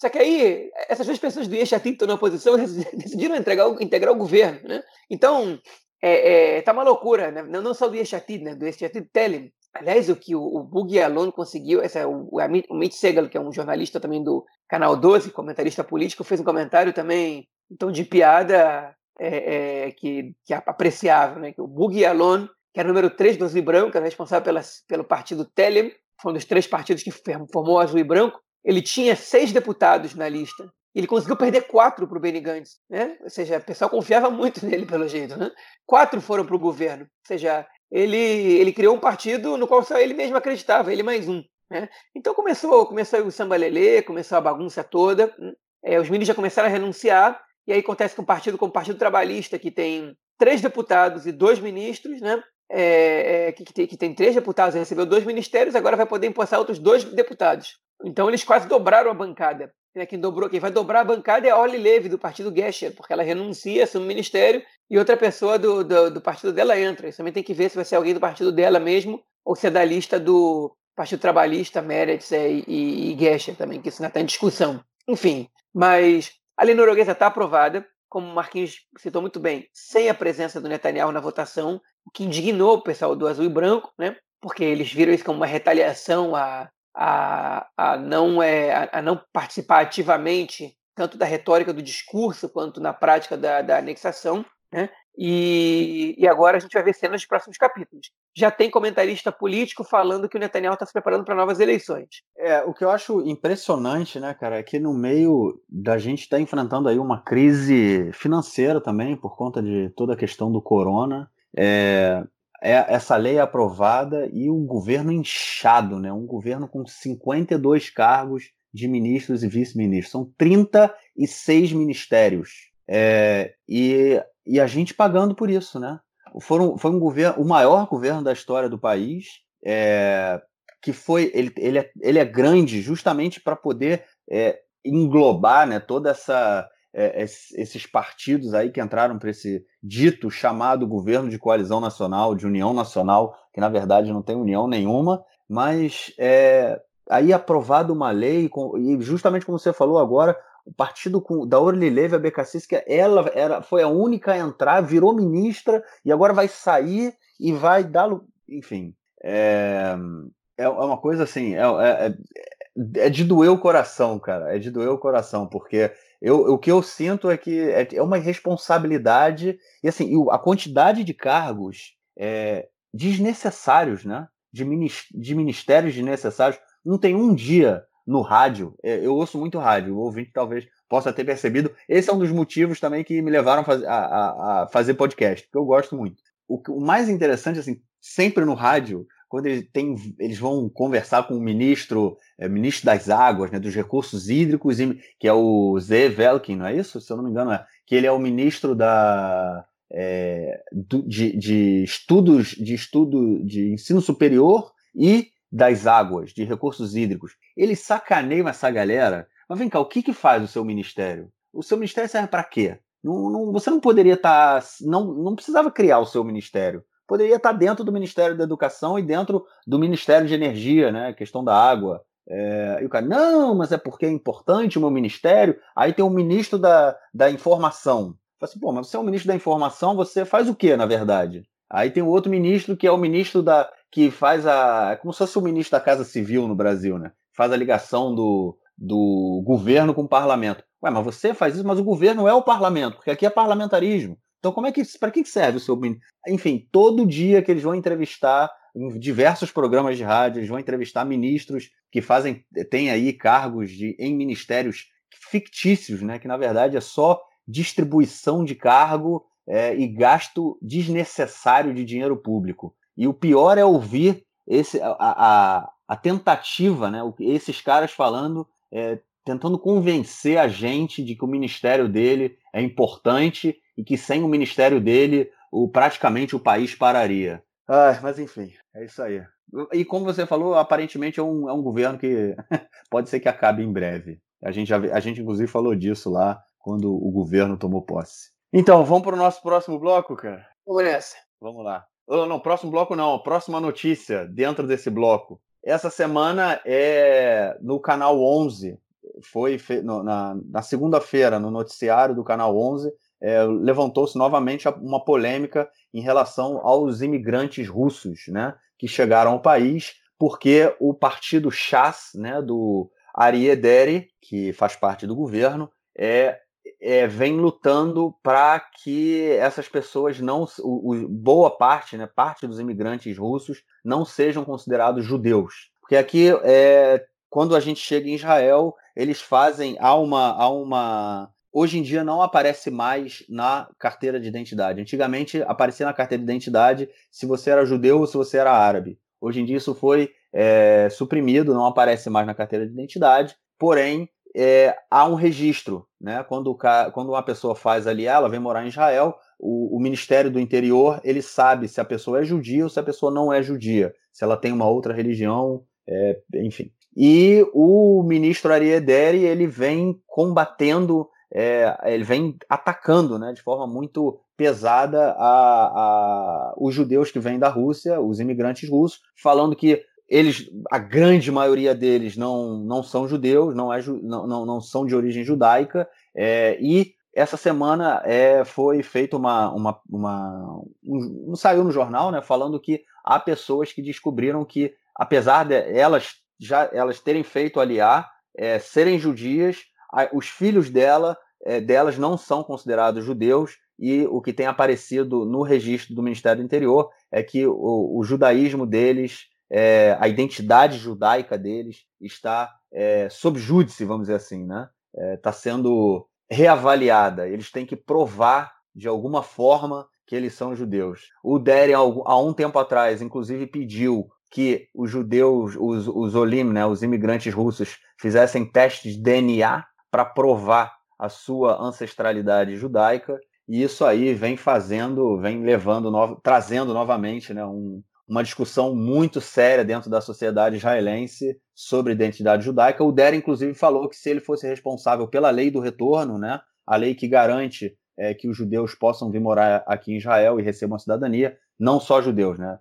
Só que aí, essas duas pessoas do que estão na oposição decidiram entregar, integrar o governo, né? Então, é, é, tá uma loucura, né? não, não só do Yeshatid, né? Do Yeshatid Telem. Aliás, o que o, o Bug Alon conseguiu, essa, é o, o Mitch Segal, que é um jornalista também do Canal 12, comentarista político, fez um comentário também, então, de piada é, é, que, que é apreciável, né? Que o Bug Alon, que era número 3 do Azul e Branco, era responsável pela, pelo partido Telem, foi um dos três partidos que formou Azul e Branco, ele tinha seis deputados na lista. Ele conseguiu perder quatro para o Benny Gantz, né? Ou seja, o pessoal confiava muito nele pelo jeito, né? Quatro foram para o governo. Ou seja, ele, ele criou um partido no qual só ele mesmo acreditava, ele mais um. Né? Então começou, começou o samba lelê, começou a bagunça toda. Né? É, os ministros já começaram a renunciar. E aí acontece com um partido como o Partido Trabalhista, que tem três deputados e dois ministros, né? É, é, que, tem, que tem três deputados, recebeu dois ministérios, agora vai poder empossar outros dois deputados. Então eles quase dobraram a bancada. Quem, dobrou, quem vai dobrar a bancada é a Orly Levy, do partido Gesher, porque ela renuncia, assume o ministério, e outra pessoa do, do, do, partido dela entra. Isso também tem que ver se vai ser alguém do partido dela mesmo, ou se é da lista do Partido Trabalhista, Meretz é, e, e, e também, que isso ainda está em discussão. Enfim, mas a lei norueguesa está aprovada, como o Marquinhos citou muito bem, sem a presença do Netanyahu na votação, o que indignou o pessoal do azul e branco, né? porque eles viram isso como uma retaliação a, a, a, não, é, a, a não participar ativamente tanto da retórica do discurso quanto na prática da, da anexação. Né? E, e, agora a gente vai ver cenas dos próximos capítulos. Já tem comentarista político falando que o Netanyahu está se preparando para novas eleições. É, o que eu acho impressionante, né, cara, é que no meio da gente estar tá enfrentando aí uma crise financeira também, por conta de toda a questão do corona, é, é, essa lei é aprovada e o governo inchado, né? Um governo com 52 cargos de ministros e vice-ministros. São 36 ministérios. É, e, e a gente pagando por isso, né? Foram, foi um governo, o maior governo da história do país, é, que foi ele, ele, é, ele é grande justamente para poder é, englobar né, toda essa é, esses partidos aí que entraram para esse dito chamado governo de coalizão nacional, de união nacional, que na verdade não tem união nenhuma, mas é, aí aprovado uma lei, e justamente como você falou agora, o partido com, da Orly Leve Abecassis, que ela era, foi a única a entrar, virou ministra e agora vai sair e vai dar. Enfim, é, é, é uma coisa assim, é, é, é de doer o coração, cara. É de doer o coração, porque eu, o que eu sinto é que é, é uma irresponsabilidade e assim a quantidade de cargos é, desnecessários, né? De ministérios desnecessários. Não tem um dia no rádio. É, eu ouço muito rádio. O ouvinte talvez possa ter percebido. Esse é um dos motivos também que me levaram a, fazer, a, a, fazer podcast, porque eu gosto muito. O, o, mais interessante, assim, sempre no rádio, quando ele tem, eles vão conversar com o ministro, é, ministro das águas, né, dos recursos hídricos, que é o Zé Velkin, não é isso? Se eu não me engano, é. Que ele é o ministro da, é, de, de, estudos, de estudo de ensino superior e das águas, de recursos hídricos. Eles sacaneiam essa galera. Mas vem cá, o que, que faz o seu ministério? O seu ministério serve para quê? Não, não, você não poderia estar. Tá, não, não precisava criar o seu ministério poderia estar dentro do Ministério da Educação e dentro do Ministério de Energia, né? Questão da água. É, e o cara, não, mas é porque é importante o meu ministério. Aí tem o ministro da, da informação. Fala assim, pô, mas você é o ministro da informação, você faz o quê, na verdade? Aí tem o outro ministro que é o ministro da. que faz a. É como se fosse o ministro da Casa Civil no Brasil, né? Faz a ligação do, do governo com o parlamento. Ué, mas você faz isso, mas o governo é o parlamento, porque aqui é parlamentarismo. Então, como é que para que serve o seu enfim, todo dia que eles vão entrevistar em diversos programas de rádio, eles vão entrevistar ministros que fazem têm aí cargos de em ministérios fictícios, né, que na verdade é só distribuição de cargo é, e gasto desnecessário de dinheiro público. E o pior é ouvir esse, a, a, a tentativa, né, esses caras falando, é, tentando convencer a gente de que o ministério dele é importante e que sem o ministério dele, o, praticamente o país pararia. Ah, mas enfim, é isso aí. E como você falou, aparentemente é um, é um governo que pode ser que acabe em breve. A gente, já, a gente, inclusive, falou disso lá quando o governo tomou posse. Então, vamos para o nosso próximo bloco, cara? Vamos nessa. Vamos lá. Oh, não, próximo bloco não, próxima notícia dentro desse bloco. Essa semana é no canal 11, foi no, na, na segunda-feira, no noticiário do canal 11, é, levantou-se novamente uma polêmica em relação aos imigrantes russos, né, que chegaram ao país, porque o partido Chas, né, do Ariederi, que faz parte do governo, é, é vem lutando para que essas pessoas não, o, o, boa parte, né, parte dos imigrantes russos não sejam considerados judeus, porque aqui é, quando a gente chega em Israel, eles fazem há uma, há uma hoje em dia não aparece mais na carteira de identidade. Antigamente aparecia na carteira de identidade se você era judeu ou se você era árabe. Hoje em dia isso foi é, suprimido, não aparece mais na carteira de identidade, porém é, há um registro. Né? Quando, quando uma pessoa faz ali, ela vem morar em Israel, o, o, Ministério do Interior ele sabe se a pessoa é judia ou se a pessoa não é judia, se ela tem uma outra religião, é, enfim. E o ministro Ariederi ele vem combatendo é, ele vem atacando né, de forma muito pesada a, a, os judeus que vêm da Rússia, os imigrantes russos, falando que eles, a grande maioria deles não, não são judeus, não, é, não, não, não são de origem judaica, é, e essa semana é, foi feito uma, uma, uma um, saiu no jornal, né, falando que há pessoas que descobriram que, apesar de elas já elas terem feito aliar, é, serem judias, os filhos dela é, delas não são considerados judeus e o que tem aparecido no registro do Ministério do Interior é que o, o judaísmo deles, é, a identidade judaica deles está é, sob júdice, vamos dizer assim, né? Está sendo reavaliada. Eles têm que provar de alguma forma que eles são judeus. O Deren, há um tempo atrás, inclusive pediu que os judeus, os, os Olim, né, os imigrantes russos, fizessem testes de DNA para provar a sua ancestralidade judaica, e isso aí vem fazendo, vem levando, no, trazendo novamente né, um, uma discussão muito séria dentro da sociedade israelense sobre identidade judaica. O Der, inclusive, falou que se ele fosse responsável pela lei do retorno, né, a lei que garante é, que os judeus possam vir morar aqui em Israel e recebam a cidadania, não só judeus, né?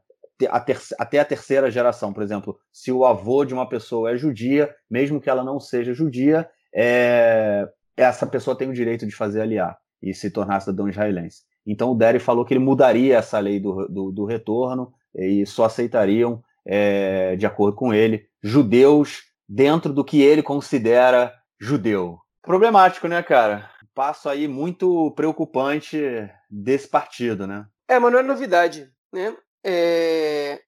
Até a terceira geração, por exemplo, se o avô de uma pessoa é judia, mesmo que ela não seja judia, é, essa pessoa tem o direito de fazer aliar e se tornar cidadão israelense. Então o Derry falou que ele mudaria essa lei do, do, do retorno e só aceitariam, é, de acordo com ele, judeus dentro do que ele considera judeu. Problemático, né, cara? Passo aí muito preocupante desse partido, né? É, mas não é novidade, né? É...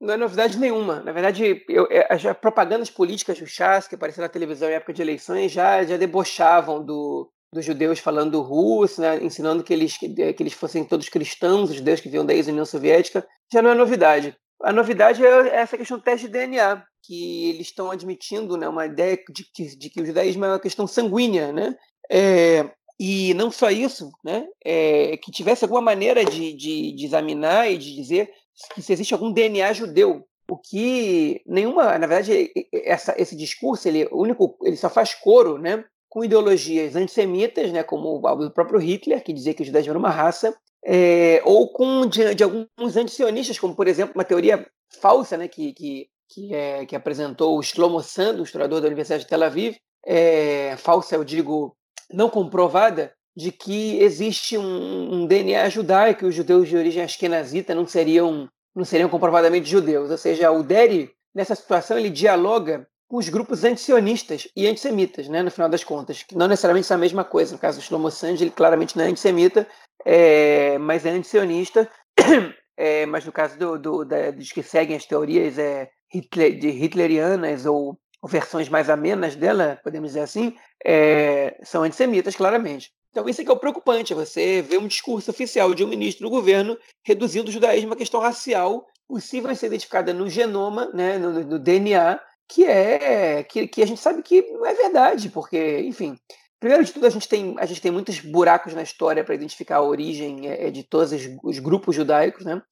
não é novidade nenhuma. Na verdade, eu, é, as propagandas políticas do chás que apareciam na televisão em época de eleições já, já debochavam do, dos judeus falando russo, né, ensinando que eles, que, que, eles fossem todos cristãos, os judeus que vinham da ex-União Soviética, já não é novidade. A novidade é essa questão do teste de DNA, que eles estão admitindo né, uma ideia de que, de que o judaísmo é uma questão sanguínea, né? É, e não só isso, né? É, que tivesse alguma maneira de, de, de, examinar e de dizer que se existe algum DNA judeu. O que nenhuma, na verdade, essa, esse discurso ele, único, ele só faz coro, né? Com ideologias antissemitas, né? Como o próprio Hitler, que dizia que os judeus eram uma raça, é, ou com de, de alguns antisionistas, como por exemplo uma teoria falsa, né? Que, que, que, é, que apresentou o Shlomo Sand, o historiador da Universidade de Tel Aviv, é, falsa, eu digo, não comprovada de que existe um, um DNA judaico e os judeus de origem askenazita não seriam, não seriam comprovadamente judeus. Ou seja, o Deri, nessa situação, ele dialoga os grupos antisionistas e antissemitas, né, no final das contas, que não necessariamente são a mesma coisa. No caso do Shlomo Sand, ele claramente não é antissemita, é, mas é antisionista. É, mas no caso do, do, da, dos que seguem as teorias é, Hitler, de hitlerianas ou versões mais amenas dela, podemos dizer assim, é, são antissemitas, claramente. Então, isso é que é o preocupante, é você ver um discurso oficial de um ministro do governo reduzindo o judaísmo a questão racial possível ser identificada no genoma, né, no, no DNA, que é que, que, a gente sabe que não é verdade, porque, enfim, primeiro de tudo a gente tem a gente tem muitos buracos na história para identificar a origem é, de todos os, os grupos judaicos, né?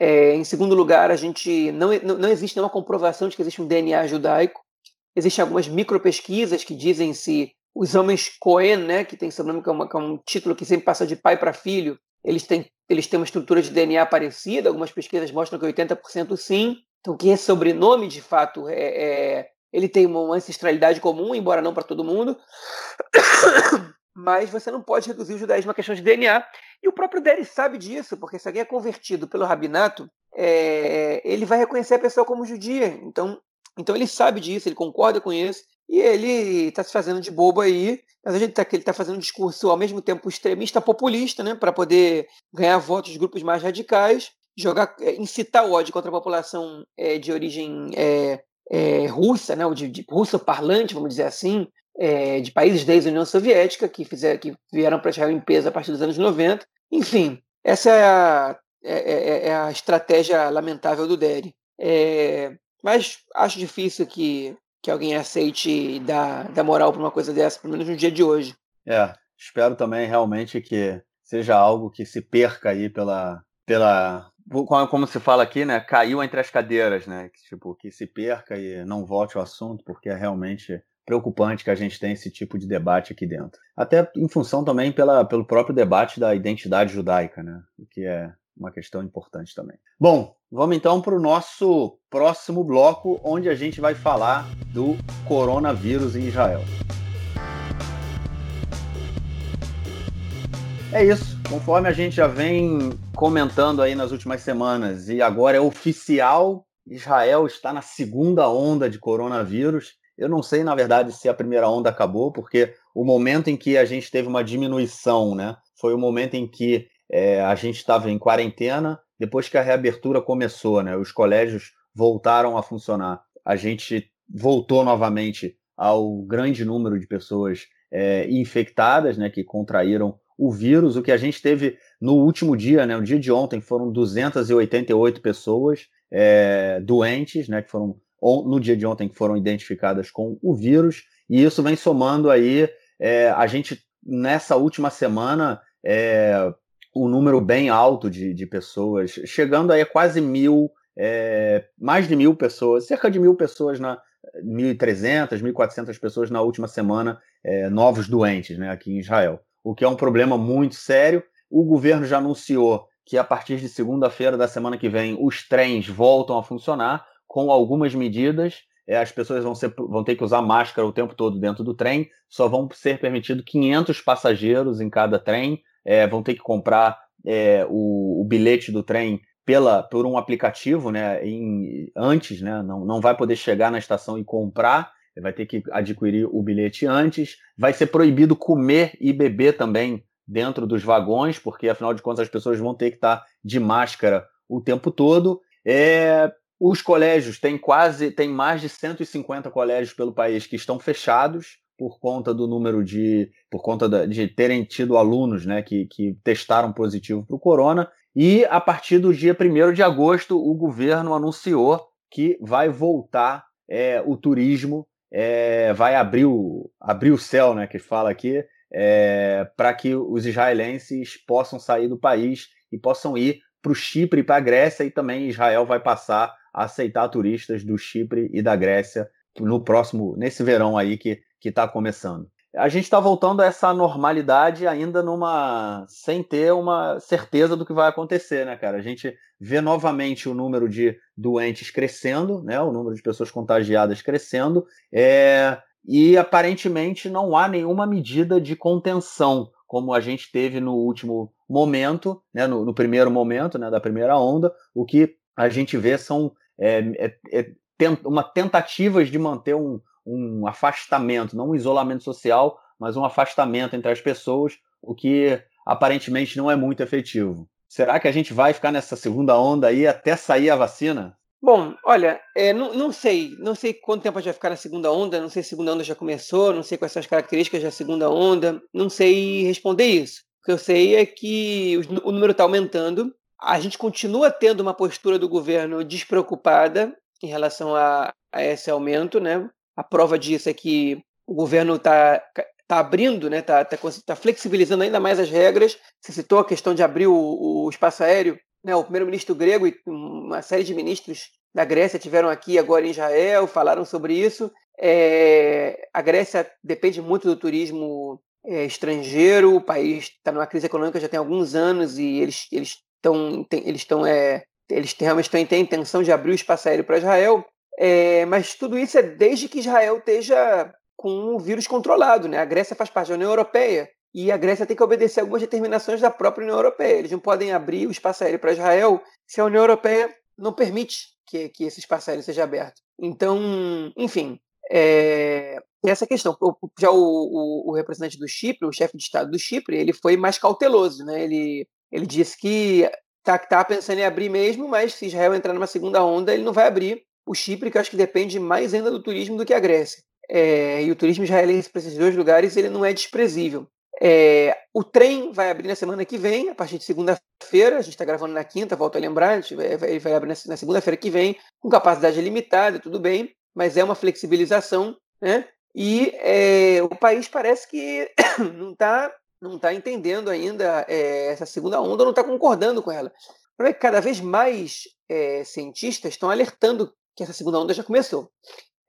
É, em segundo lugar, a gente não, não, não existe nenhuma comprovação de que existe um DNA judaico. Existem algumas micropesquisas que dizem se os homens Cohen, né, que tem sobrenome que é, uma, que é um título que sempre passa de pai para filho, eles têm, eles têm uma estrutura de DNA parecida. Algumas pesquisas mostram que 80% sim. Então, que esse sobrenome, de fato, é, é ele tem uma ancestralidade comum, embora não para todo mundo. Mas você não pode reduzir o judaísmo a questão de DNA. E o próprio Dery sabe disso, porque se alguém é convertido pelo rabinato, é, ele vai reconhecer a pessoa como judia. Então, então ele sabe disso, ele concorda com isso, e ele está se fazendo de bobo aí. Mas a gente tá, ele está fazendo um discurso ao mesmo tempo extremista populista, né, para poder ganhar votos de grupos mais radicais, jogar, é, incitar o ódio contra a população é, de origem é, é, russa, né, de, de russo parlante, vamos dizer assim, é, de países da ex-União Soviética que, fizeram, que vieram para Israel em peso a partir dos anos 90. Enfim, essa é a, é, é, é a estratégia lamentável do Deri. É, mas acho difícil que, que alguém aceite dar, dar moral para uma coisa dessa, pelo menos no dia de hoje. É, espero também realmente que seja algo que se perca aí pela, pela como se fala aqui, né? Caiu entre as cadeiras, né? Que, tipo, que se perca e não volte ao assunto, porque é realmente preocupante que a gente tenha esse tipo de debate aqui dentro. Até em função também pela, pelo próprio debate da identidade judaica, né? O que é uma questão importante também. Bom, vamos então para o nosso próximo bloco, onde a gente vai falar do coronavírus em Israel. É isso. Conforme a gente já vem comentando aí nas últimas semanas, e agora é oficial, Israel está na segunda onda de coronavírus. Eu não sei, na verdade, se a primeira onda acabou, porque o momento em que a gente teve uma diminuição, né, foi o momento em que é, a gente estava em quarentena, depois que a reabertura começou, né, os colégios voltaram a funcionar. A gente voltou novamente ao grande número de pessoas é, infectadas, né, que contraíram o vírus. O que a gente teve no último dia, né, no dia de ontem, foram 288 pessoas é, doentes, né, que foram no dia de ontem que foram identificadas com o vírus, e isso vem somando aí é, a gente nessa última semana é, um número bem alto de, de pessoas, chegando aí a quase mil, é, mais de mil pessoas, cerca de mil pessoas na 1.300, 1.400 pessoas na última semana, é, novos doentes né, aqui em Israel o que é um problema muito sério. O governo já anunciou que a partir de segunda-feira da semana que vem os trens voltam a funcionar com algumas medidas. É, as pessoas vão, ser, vão ter que usar máscara o tempo todo dentro do trem, só vão ser permitidos 500 passageiros em cada trem, é, vão ter que comprar é, o, o, bilhete do trem pela, por um aplicativo né, em, antes, né, não, não vai poder chegar na estação e comprar vai ter que adquirir o bilhete antes. Vai ser proibido comer e beber também dentro dos vagões, porque afinal de contas as pessoas vão ter que estar de máscara o tempo todo. É, Os colégios têm quase, tem mais de 150 colégios pelo país que estão fechados por conta do número de, por conta de terem tido alunos, né, que, que testaram positivo para o corona. E a partir do dia 1 de agosto, o governo anunciou que vai voltar é, o turismo, é, vai abrir o, abrir o céu, né, que fala aqui, é, para que os israelenses possam sair do país e possam ir para o Chipre e para a Grécia, e também Israel vai passar a aceitar turistas do Chipre e da Grécia no próximo, nesse verão aí que está começando. A gente está voltando a essa normalidade ainda numa sem ter uma certeza do que vai acontecer, né, cara? A gente vê novamente o número de doentes crescendo, né? O número de pessoas contagiadas crescendo, é, e aparentemente não há nenhuma medida de contenção como a gente teve no último momento, né, no, no primeiro momento né, da primeira onda, o que a gente vê são é, é, é tent, uma tentativas de manter um, um afastamento, não um isolamento social, mas um afastamento entre as pessoas, o que aparentemente não é muito efetivo. Será que a gente vai ficar nessa segunda onda aí até sair a vacina? Bom, olha, é, não, não, sei, não sei quanto tempo a gente vai ficar na segunda onda, não sei se a segunda onda já começou, não sei quais são as características da segunda onda, não sei responder isso. O que eu sei é que o, o número está aumentando, a gente continua tendo uma postura do governo despreocupada em relação a, a esse aumento, né? A prova disso é que o governo está tá abrindo, né? Está tá, tá flexibilizando ainda mais as regras. Você citou a questão de abrir o, o espaço aéreo né, o primeiro-ministro grego e uma série de ministros da Grécia tiveram aqui agora em Israel, falaram sobre isso. É, a Grécia depende muito do turismo é, estrangeiro, o país está numa crise econômica já tem alguns anos e eles eles estão eles estão é, eles realmente têm a intenção de abrir o espaço aéreo para Israel, é, mas tudo isso é desde que Israel esteja com o vírus controlado, né? A Grécia faz parte da União Europeia e a Grécia tem que obedecer algumas determinações da própria União Europeia. Eles não podem abrir o espaço aéreo para Israel se a União Europeia não permite que, que esse espaço aéreo seja aberto. Então, enfim, é, essa questão. Já o, o, o, representante do Chipre, o chefe de Estado do Chipre, ele foi mais cauteloso. Né? Ele, ele disse que está tá pensando em abrir mesmo, mas se Israel entrar numa segunda onda, ele não vai abrir o Chipre, que acho que depende mais ainda do turismo do que a Grécia. É, e o turismo israelense para esses dois lugares ele não é desprezível. É, o trem vai abrir na semana que vem, a partir de segunda-feira. A gente está gravando na quinta, volto a lembrar. Ele vai abrir na segunda-feira que vem, com capacidade limitada, tudo bem, mas é uma flexibilização, né? E é, o país parece que não está não tá entendendo ainda é, essa segunda onda, não está concordando com ela. É que cada vez mais é, cientistas estão alertando que essa segunda onda já começou.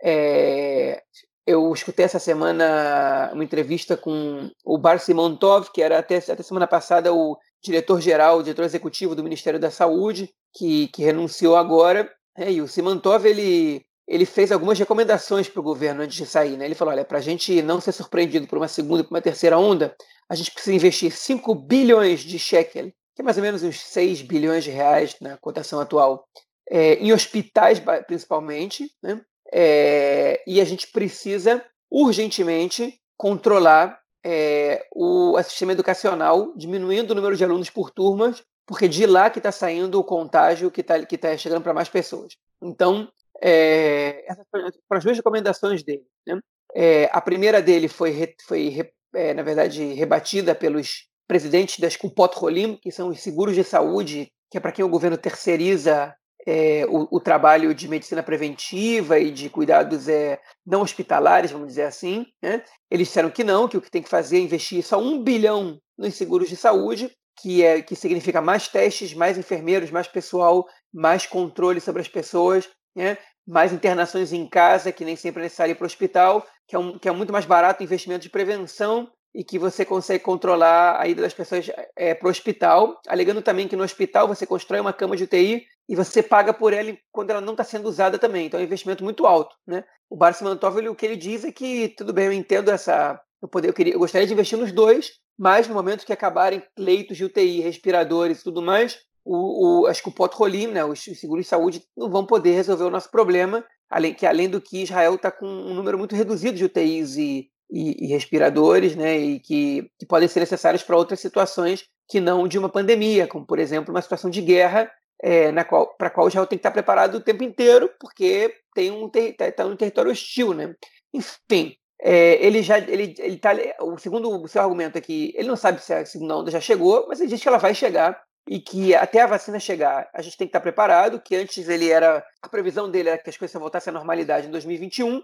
É, eu escutei essa semana uma entrevista com o Bar Simontov, que era até, até semana passada o diretor-geral, o diretor executivo do Ministério da Saúde, que, que renunciou agora. É, e o Simontov ele, ele fez algumas recomendações para o governo antes de sair. Né? Ele falou: olha, para a gente não ser surpreendido por uma segunda e por uma terceira onda, a gente precisa investir 5 bilhões de shekel, que é mais ou menos uns 6 bilhões de reais na cotação atual, é, em hospitais principalmente, né? É, e a gente precisa urgentemente controlar é, o, sistema educacional, diminuindo o número de alunos por turmas, porque de lá que está saindo o contágio que está que tá chegando para mais pessoas. Então, é, essas foram as duas recomendações dele. Né? É, a primeira dele foi, foi é, na verdade, rebatida pelos presidentes das Kupot Rolim, que são os seguros de saúde, que é para quem o governo terceiriza é, o, o, trabalho de medicina preventiva e de cuidados é, não hospitalares, vamos dizer assim. Né? Eles disseram que não, que o que tem que fazer é investir só um bilhão nos seguros de saúde, que, é, que significa mais testes, mais enfermeiros, mais pessoal, mais controle sobre as pessoas, né? mais internações em casa, que nem sempre é necessário ir para o hospital, que é, um, que é muito mais barato o investimento de prevenção e que você consegue controlar a ida das pessoas é, para o hospital, alegando também que no hospital você constrói uma cama de UTI e você paga por ela quando ela não está sendo usada também. Então é um investimento muito alto. Né? O Bar Simantov, o que ele diz é que, tudo bem, eu entendo essa. Eu, poder, eu, queria, eu gostaria de investir nos dois, mas no momento que acabarem leitos de UTI, respiradores e tudo mais, o, o, acho que o Potrolim, né, os seguros de saúde, não vão poder resolver o nosso problema, além, que além do que Israel está com um número muito reduzido de UTIs e e, e respiradores, né, e que, que podem ser necessários para outras situações que não de uma pandemia, como por exemplo uma situação de guerra é, qual para qual Israel tem que estar preparado o tempo inteiro, porque tem um está tá um território hostil, né? Enfim, é, ele já ele, ele tá, o segundo o seu argumento é que ele não sabe se a segunda onda já chegou, mas ele diz que ela vai chegar e que até a vacina chegar a gente tem que estar preparado, que antes ele era a previsão dele era que as coisas voltassem à normalidade em 2021,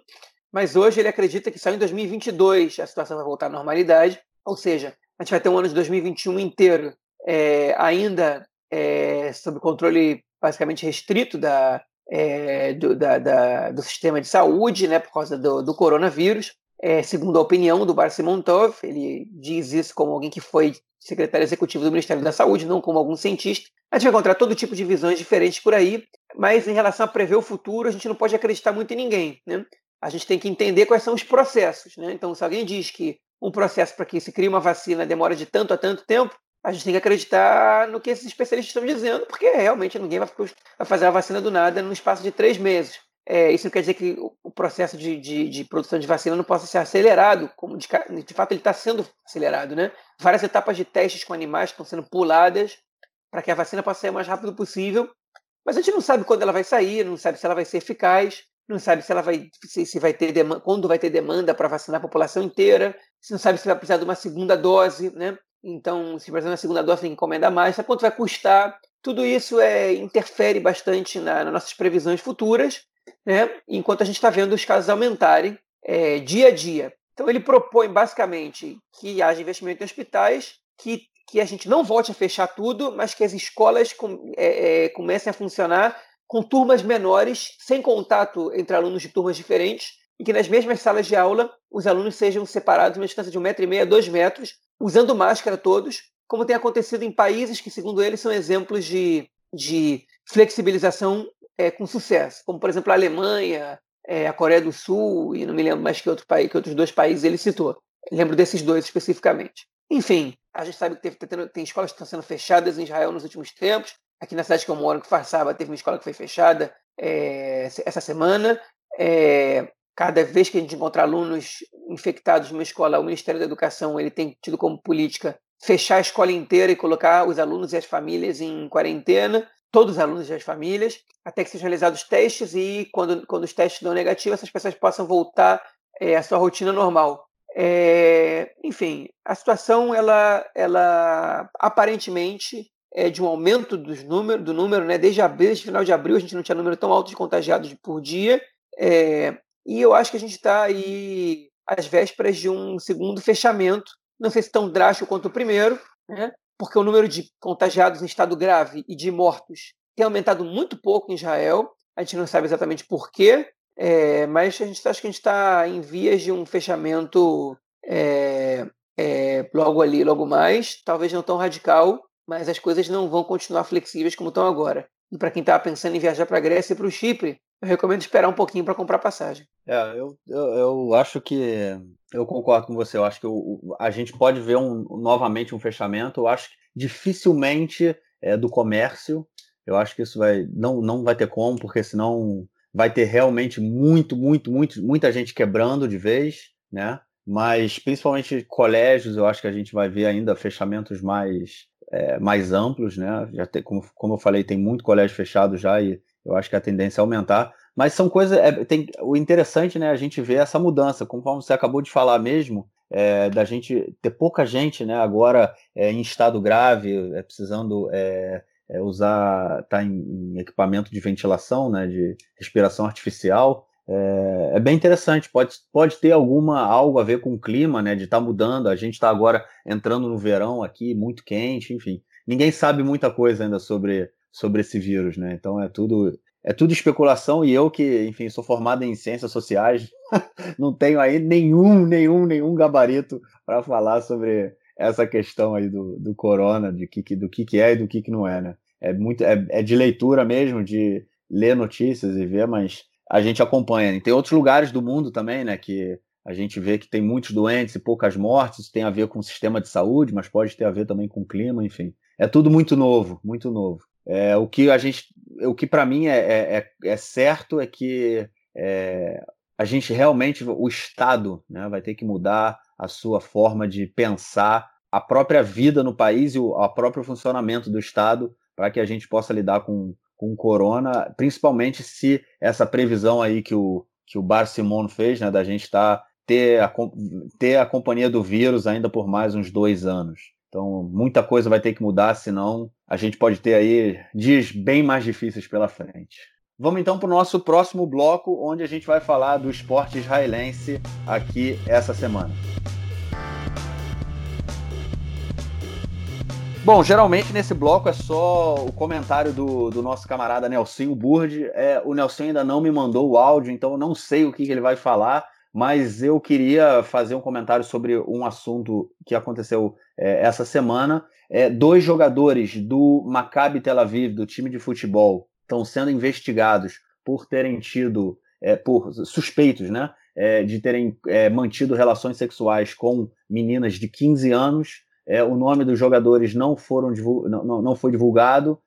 mas hoje ele acredita que só em 2022 a situação vai voltar à normalidade, ou seja, a gente vai ter um ano de 2021 inteiro é, ainda é, sob controle basicamente restrito da, é, do, da, da, do sistema de saúde, né, por causa do, do coronavírus. É, segundo a opinião do Bar Simontov, ele diz isso como alguém que foi secretário executivo do Ministério da Saúde, não como algum cientista. A gente vai encontrar todo tipo de visões diferentes por aí, mas em relação a prever o futuro, a gente não pode acreditar muito em ninguém. Né? A gente tem que entender quais são os processos. Né? Então, se alguém diz que um processo para que se crie uma vacina demora de tanto a tanto tempo, a gente tem que acreditar no que esses especialistas estão dizendo, porque realmente ninguém vai fazer a vacina do nada no espaço de três meses. É, isso não quer dizer que o processo de, de, de, produção de vacina não possa ser acelerado, como de, de fato ele está sendo acelerado. Né? Várias etapas de testes com animais estão sendo puladas para que a vacina possa sair o mais rápido possível, mas a gente não sabe quando ela vai sair, não sabe se ela vai ser eficaz, não sabe se ela vai se, se vai ter demanda, quando vai ter demanda para vacinar a população inteira, se não sabe se vai precisar de uma segunda dose, né? Então, se de uma segunda dose, tem que encomendar mais, sabe quanto vai custar? Tudo isso é, interfere bastante na, nas nossas previsões futuras né? enquanto a gente está vendo os casos aumentarem é, dia a dia. Então ele propõe basicamente que haja investimento em hospitais, que, que a gente não volte a fechar tudo, mas que as escolas com, é, é, comecem a funcionar com turmas menores, sem contato entre alunos de turmas diferentes, e que nas mesmas salas de aula os alunos sejam separados uma distância de um metro e meio a dois metros, usando máscara todos, como tem acontecido em países que, segundo eles, são exemplos de, de flexibilização é, com sucesso, como por exemplo a Alemanha, é, a Coreia do Sul e não me lembro mais que outro país, que outros dois países ele citou. lembro desses dois especificamente. Enfim, a gente sabe que teve, tem, tem escolas que estão sendo fechadas em Israel nos últimos tempos. Aqui na cidade que eu moro, que Farsaba, teve uma escola que foi fechada é, essa semana. É, cada vez que a gente encontra alunos infectados numa escola, o Ministério da Educação ele tem tido como política fechar a escola inteira e colocar os alunos e as famílias em quarentena todos os alunos e as famílias, até que sejam realizados testes e, quando, quando os testes dão negativo, essas pessoas possam voltar é, à sua rotina normal. É, enfim, a situação, ela, ela aparentemente é de um aumento dos número, do número, né? desde abril, desde final de abril, a gente não tinha número tão alto de contagiados por dia, é, e eu acho que a gente está aí às vésperas de um segundo fechamento, não sei se tão drástico quanto o primeiro, né? porque o número de contagiados em estado grave e de mortos tem aumentado muito pouco em Israel. A gente não sabe exatamente por quê, é, mas a gente acha que a gente está em vias de um fechamento é, é, logo ali, logo mais. Talvez não tão radical, mas as coisas não vão continuar flexíveis como estão agora. E para quem estava pensando em viajar para a Grécia e para o Chipre, eu recomendo esperar um pouquinho para comprar passagem. É, eu, eu, eu, acho que eu concordo com você. Eu acho que a gente pode ver um, novamente um fechamento. Eu acho que dificilmente é do comércio. Eu acho que isso vai não, não vai ter como, porque senão vai ter realmente muito, muito, muito, muita gente quebrando de vez, né? Mas principalmente colégios, eu acho que a gente vai ver ainda fechamentos mais é, mais amplos, né? Já tem, como, como eu falei, tem muito colégio fechado já e eu acho que a tendência é aumentar. Mas são coisas. É, tem, o interessante, né, a gente ver essa mudança, conforme você acabou de falar mesmo, é, da gente ter pouca gente né, agora é, em estado grave, é, precisando é, é, usar, tá em, em, equipamento de ventilação, né, de respiração artificial. É, é, bem interessante, pode, pode ter alguma algo a ver com o clima, né, de estar tá mudando. A gente está agora entrando no verão aqui, muito quente, enfim. Ninguém sabe muita coisa ainda sobre, sobre esse vírus, né? Então é tudo é tudo especulação e eu que, enfim, sou formado em ciências sociais, não tenho aí nenhum, nenhum, nenhum gabarito para falar sobre essa questão aí do, do corona, de que, do que, que é e do que, que não é, né? É, muito, é, é de leitura mesmo, de ler notícias e ver, mas a gente acompanha. E tem outros lugares do mundo também, né, que a gente vê que tem muitos doentes e poucas mortes, isso tem a ver com o sistema de saúde, mas pode ter a ver também com o clima, enfim. É tudo muito novo, muito novo. É, o que a gente, o que para mim é, é, é, é, certo é que é, a gente realmente, o Estado, né, vai ter que mudar a sua forma de pensar a própria vida no país e o a próprio funcionamento do Estado para que a gente possa lidar com, com o corona, principalmente se essa previsão aí que o, que o Bar Simon fez, né, da gente estar tá, ter, a, ter a companhia do vírus ainda por mais uns dois anos. Então, muita coisa vai ter que mudar, senão a gente pode ter aí dias bem mais difíceis pela frente. Vamos então para o nosso próximo bloco, onde a gente vai falar do esporte israelense aqui essa semana. Bom, geralmente nesse bloco é só o comentário do, do nosso camarada Nelson Burd. É, o Nelson ainda não me mandou o áudio, então eu não sei o que, que ele vai falar, mas eu queria fazer um comentário sobre um assunto que aconteceu é, essa semana. É, dois jogadores do Maccabi Tel Aviv, do time de futebol, estão sendo investigados por terem tido, é, por suspeitos, né, é, de terem é, mantido relações sexuais com meninas de 15 anos. É, o nome dos jogadores não, foram não, não foi divulgado.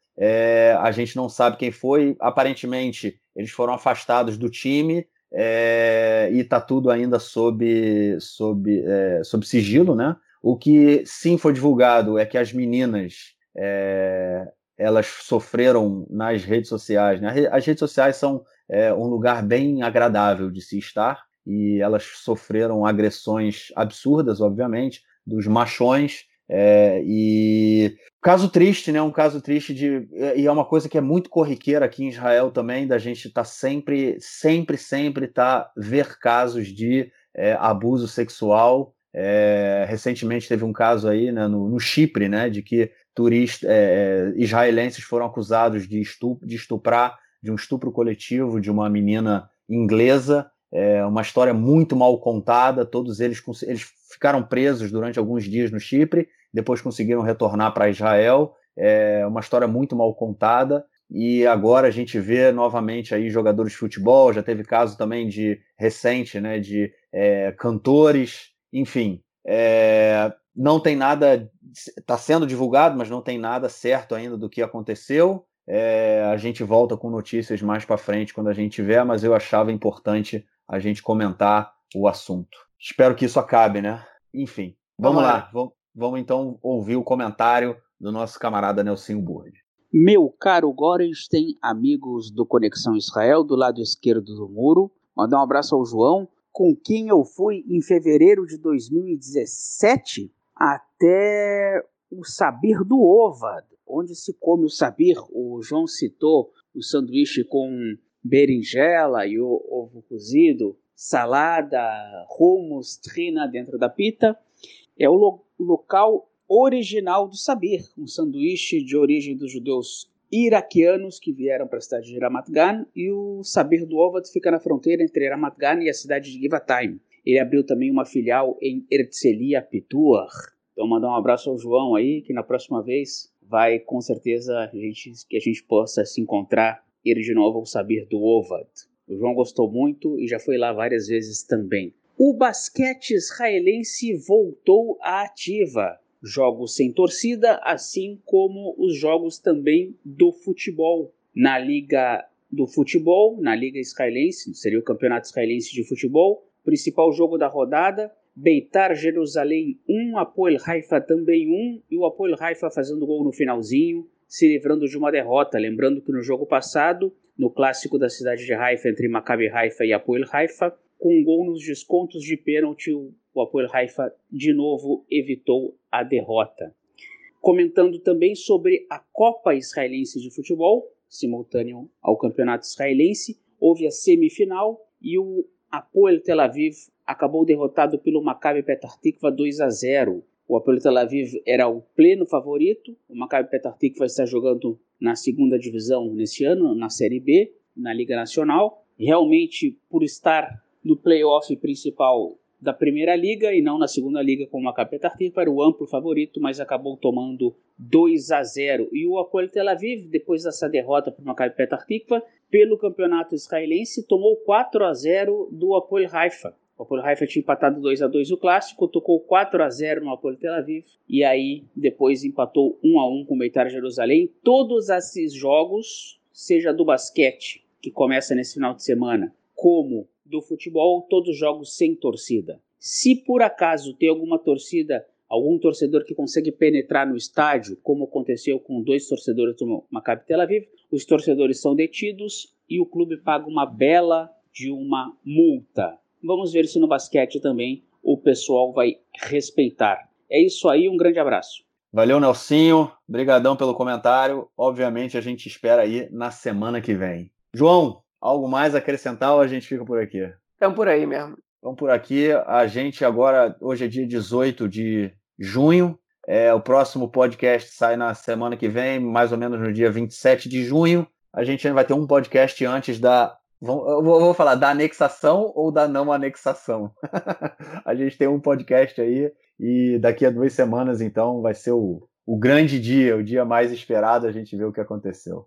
A gente não sabe quem foi. Aparentemente, eles foram afastados do time é, e está tudo ainda sob, sob, é, sob sigilo, né? O que sim foi divulgado é que as meninas é, elas sofreram nas redes sociais. Né? As redes sociais são é, um lugar bem agradável de se estar e elas sofreram agressões absurdas, obviamente, dos machões. É, e caso triste, né? Um caso triste de e é uma coisa que é muito corriqueira aqui em Israel também da gente estar tá sempre, sempre, sempre tá ver casos de é, abuso sexual. É, recentemente teve um caso aí né, no, no Chipre, né, de que turistas é, é, israelenses foram acusados de, estupro, de estuprar, de um estupro coletivo de uma menina inglesa. É uma história muito mal contada. Todos eles, eles ficaram presos durante alguns dias no Chipre, depois conseguiram retornar para Israel. É uma história muito mal contada. E agora a gente vê novamente aí jogadores de futebol. Já teve caso também de recente, né, de é, cantores, enfim. É, não tem nada, está sendo divulgado, mas não tem nada certo ainda do que aconteceu. É, a gente volta com notícias mais para frente quando a gente tiver, mas eu achava importante a gente comentar o assunto. Espero que isso acabe, né? Enfim, vamos, vamos lá. Vamos, vamos, então ouvir o comentário do nosso camarada Nelson Burd. Meu caro Gorenstein, amigos do Conexão Israel, do lado esquerdo do muro, mandar um abraço ao João, com quem eu fui em fevereiro de 2017 até o sabir do Ovad, onde se come o sabir. O João citou o sanduíche com berinjela e ovo cozido, salada, hummus, trina dentro da pita. É o lo local original do sabir, um sanduíche de origem dos judeus iraquianos que vieram para a cidade de Ramat Gan e o sabir do Ovad fica na fronteira entre Ramat Gan e a cidade de Givatayim. Ele abriu também uma filial em Herzliya Pituar. Então mandar um abraço ao João aí, que na próxima vez vai com certeza a gente, que a gente possa se encontrar ir de novo ao saber do Ovad. O João gostou muito e já foi lá várias vezes também. O basquete israelense voltou à ativa. Jogos sem torcida, assim como os jogos também do futebol. Na Liga do Futebol, na Liga Israelense, seria o Campeonato Israelense de Futebol, Principal jogo da rodada, Beitar Jerusalém 1, Apoel Haifa também 1, e o Apoel Haifa fazendo gol no finalzinho, se livrando de uma derrota. Lembrando que no jogo passado, no clássico da cidade de Haifa entre Maccabi Haifa e Apoel Haifa, com gol nos descontos de pênalti, o Apoel Haifa de novo evitou a derrota. Comentando também sobre a Copa Israelense de Futebol, simultâneo ao Campeonato Israelense, houve a semifinal e o Apoel Tel Aviv acabou derrotado pelo Maccabi Petah Tikva 2 a 0. O Apoel Tel Aviv era o pleno favorito. O Maccabi Petah Tikva está jogando na segunda divisão neste ano, na Série B, na Liga Nacional. Realmente, por estar no playoff principal da primeira liga e não na segunda liga como Petah Tikva, era o amplo favorito, mas acabou tomando 2 a 0. E o Apoel Tel Aviv, depois dessa derrota para o Maccabi Petah Tikva, pelo campeonato israelense, tomou 4 a 0 do Apoel Haifa. O Apoel Haifa tinha empatado 2 a 2 o clássico, tocou 4 a 0 no Apoel Tel Aviv e aí depois empatou 1 a 1 com o Beitar Jerusalém. Todos esses jogos, seja do basquete, que começa nesse final de semana, como do futebol, todos jogos sem torcida. Se por acaso tem alguma torcida, algum torcedor que consegue penetrar no estádio, como aconteceu com dois torcedores do Maccabi Tel Aviv, os torcedores são detidos e o clube paga uma bela de uma multa. Vamos ver se no basquete também o pessoal vai respeitar. É isso aí, um grande abraço. Valeu, Nelsinho. Obrigadão pelo comentário. Obviamente a gente espera aí na semana que vem. João, algo mais a acrescentar ou a gente fica por aqui? Estamos por aí mesmo. Estamos por aqui. A gente agora, hoje é dia 18 de junho. É, o próximo podcast sai na semana que vem, mais ou menos no dia 27 de junho. A gente vai ter um podcast antes da. Eu vou falar da anexação ou da não anexação. a gente tem um podcast aí e daqui a duas semanas, então, vai ser o, o grande dia, o dia mais esperado, a gente vê o que aconteceu.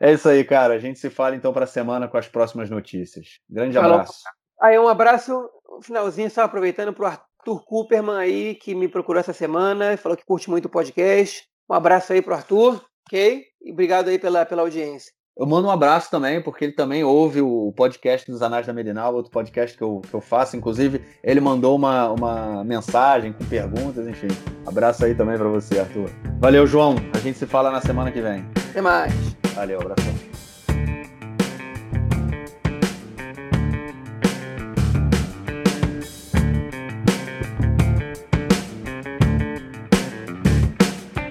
É isso aí, cara. A gente se fala então para a semana com as próximas notícias. Grande abraço. Aí, um abraço, finalzinho, só aproveitando para o Arthur Cooperman aí, que me procurou essa semana e falou que curte muito o podcast. Um abraço aí para o Arthur, ok? E obrigado aí pela, pela audiência. Eu mando um abraço também, porque ele também ouve o podcast dos Anais da Medinal, outro podcast que eu, que eu faço. Inclusive, ele mandou uma, uma mensagem com perguntas, enfim. Abraço aí também para você, Arthur. Valeu, João. A gente se fala na semana que vem. Até mais. Valeu, abração.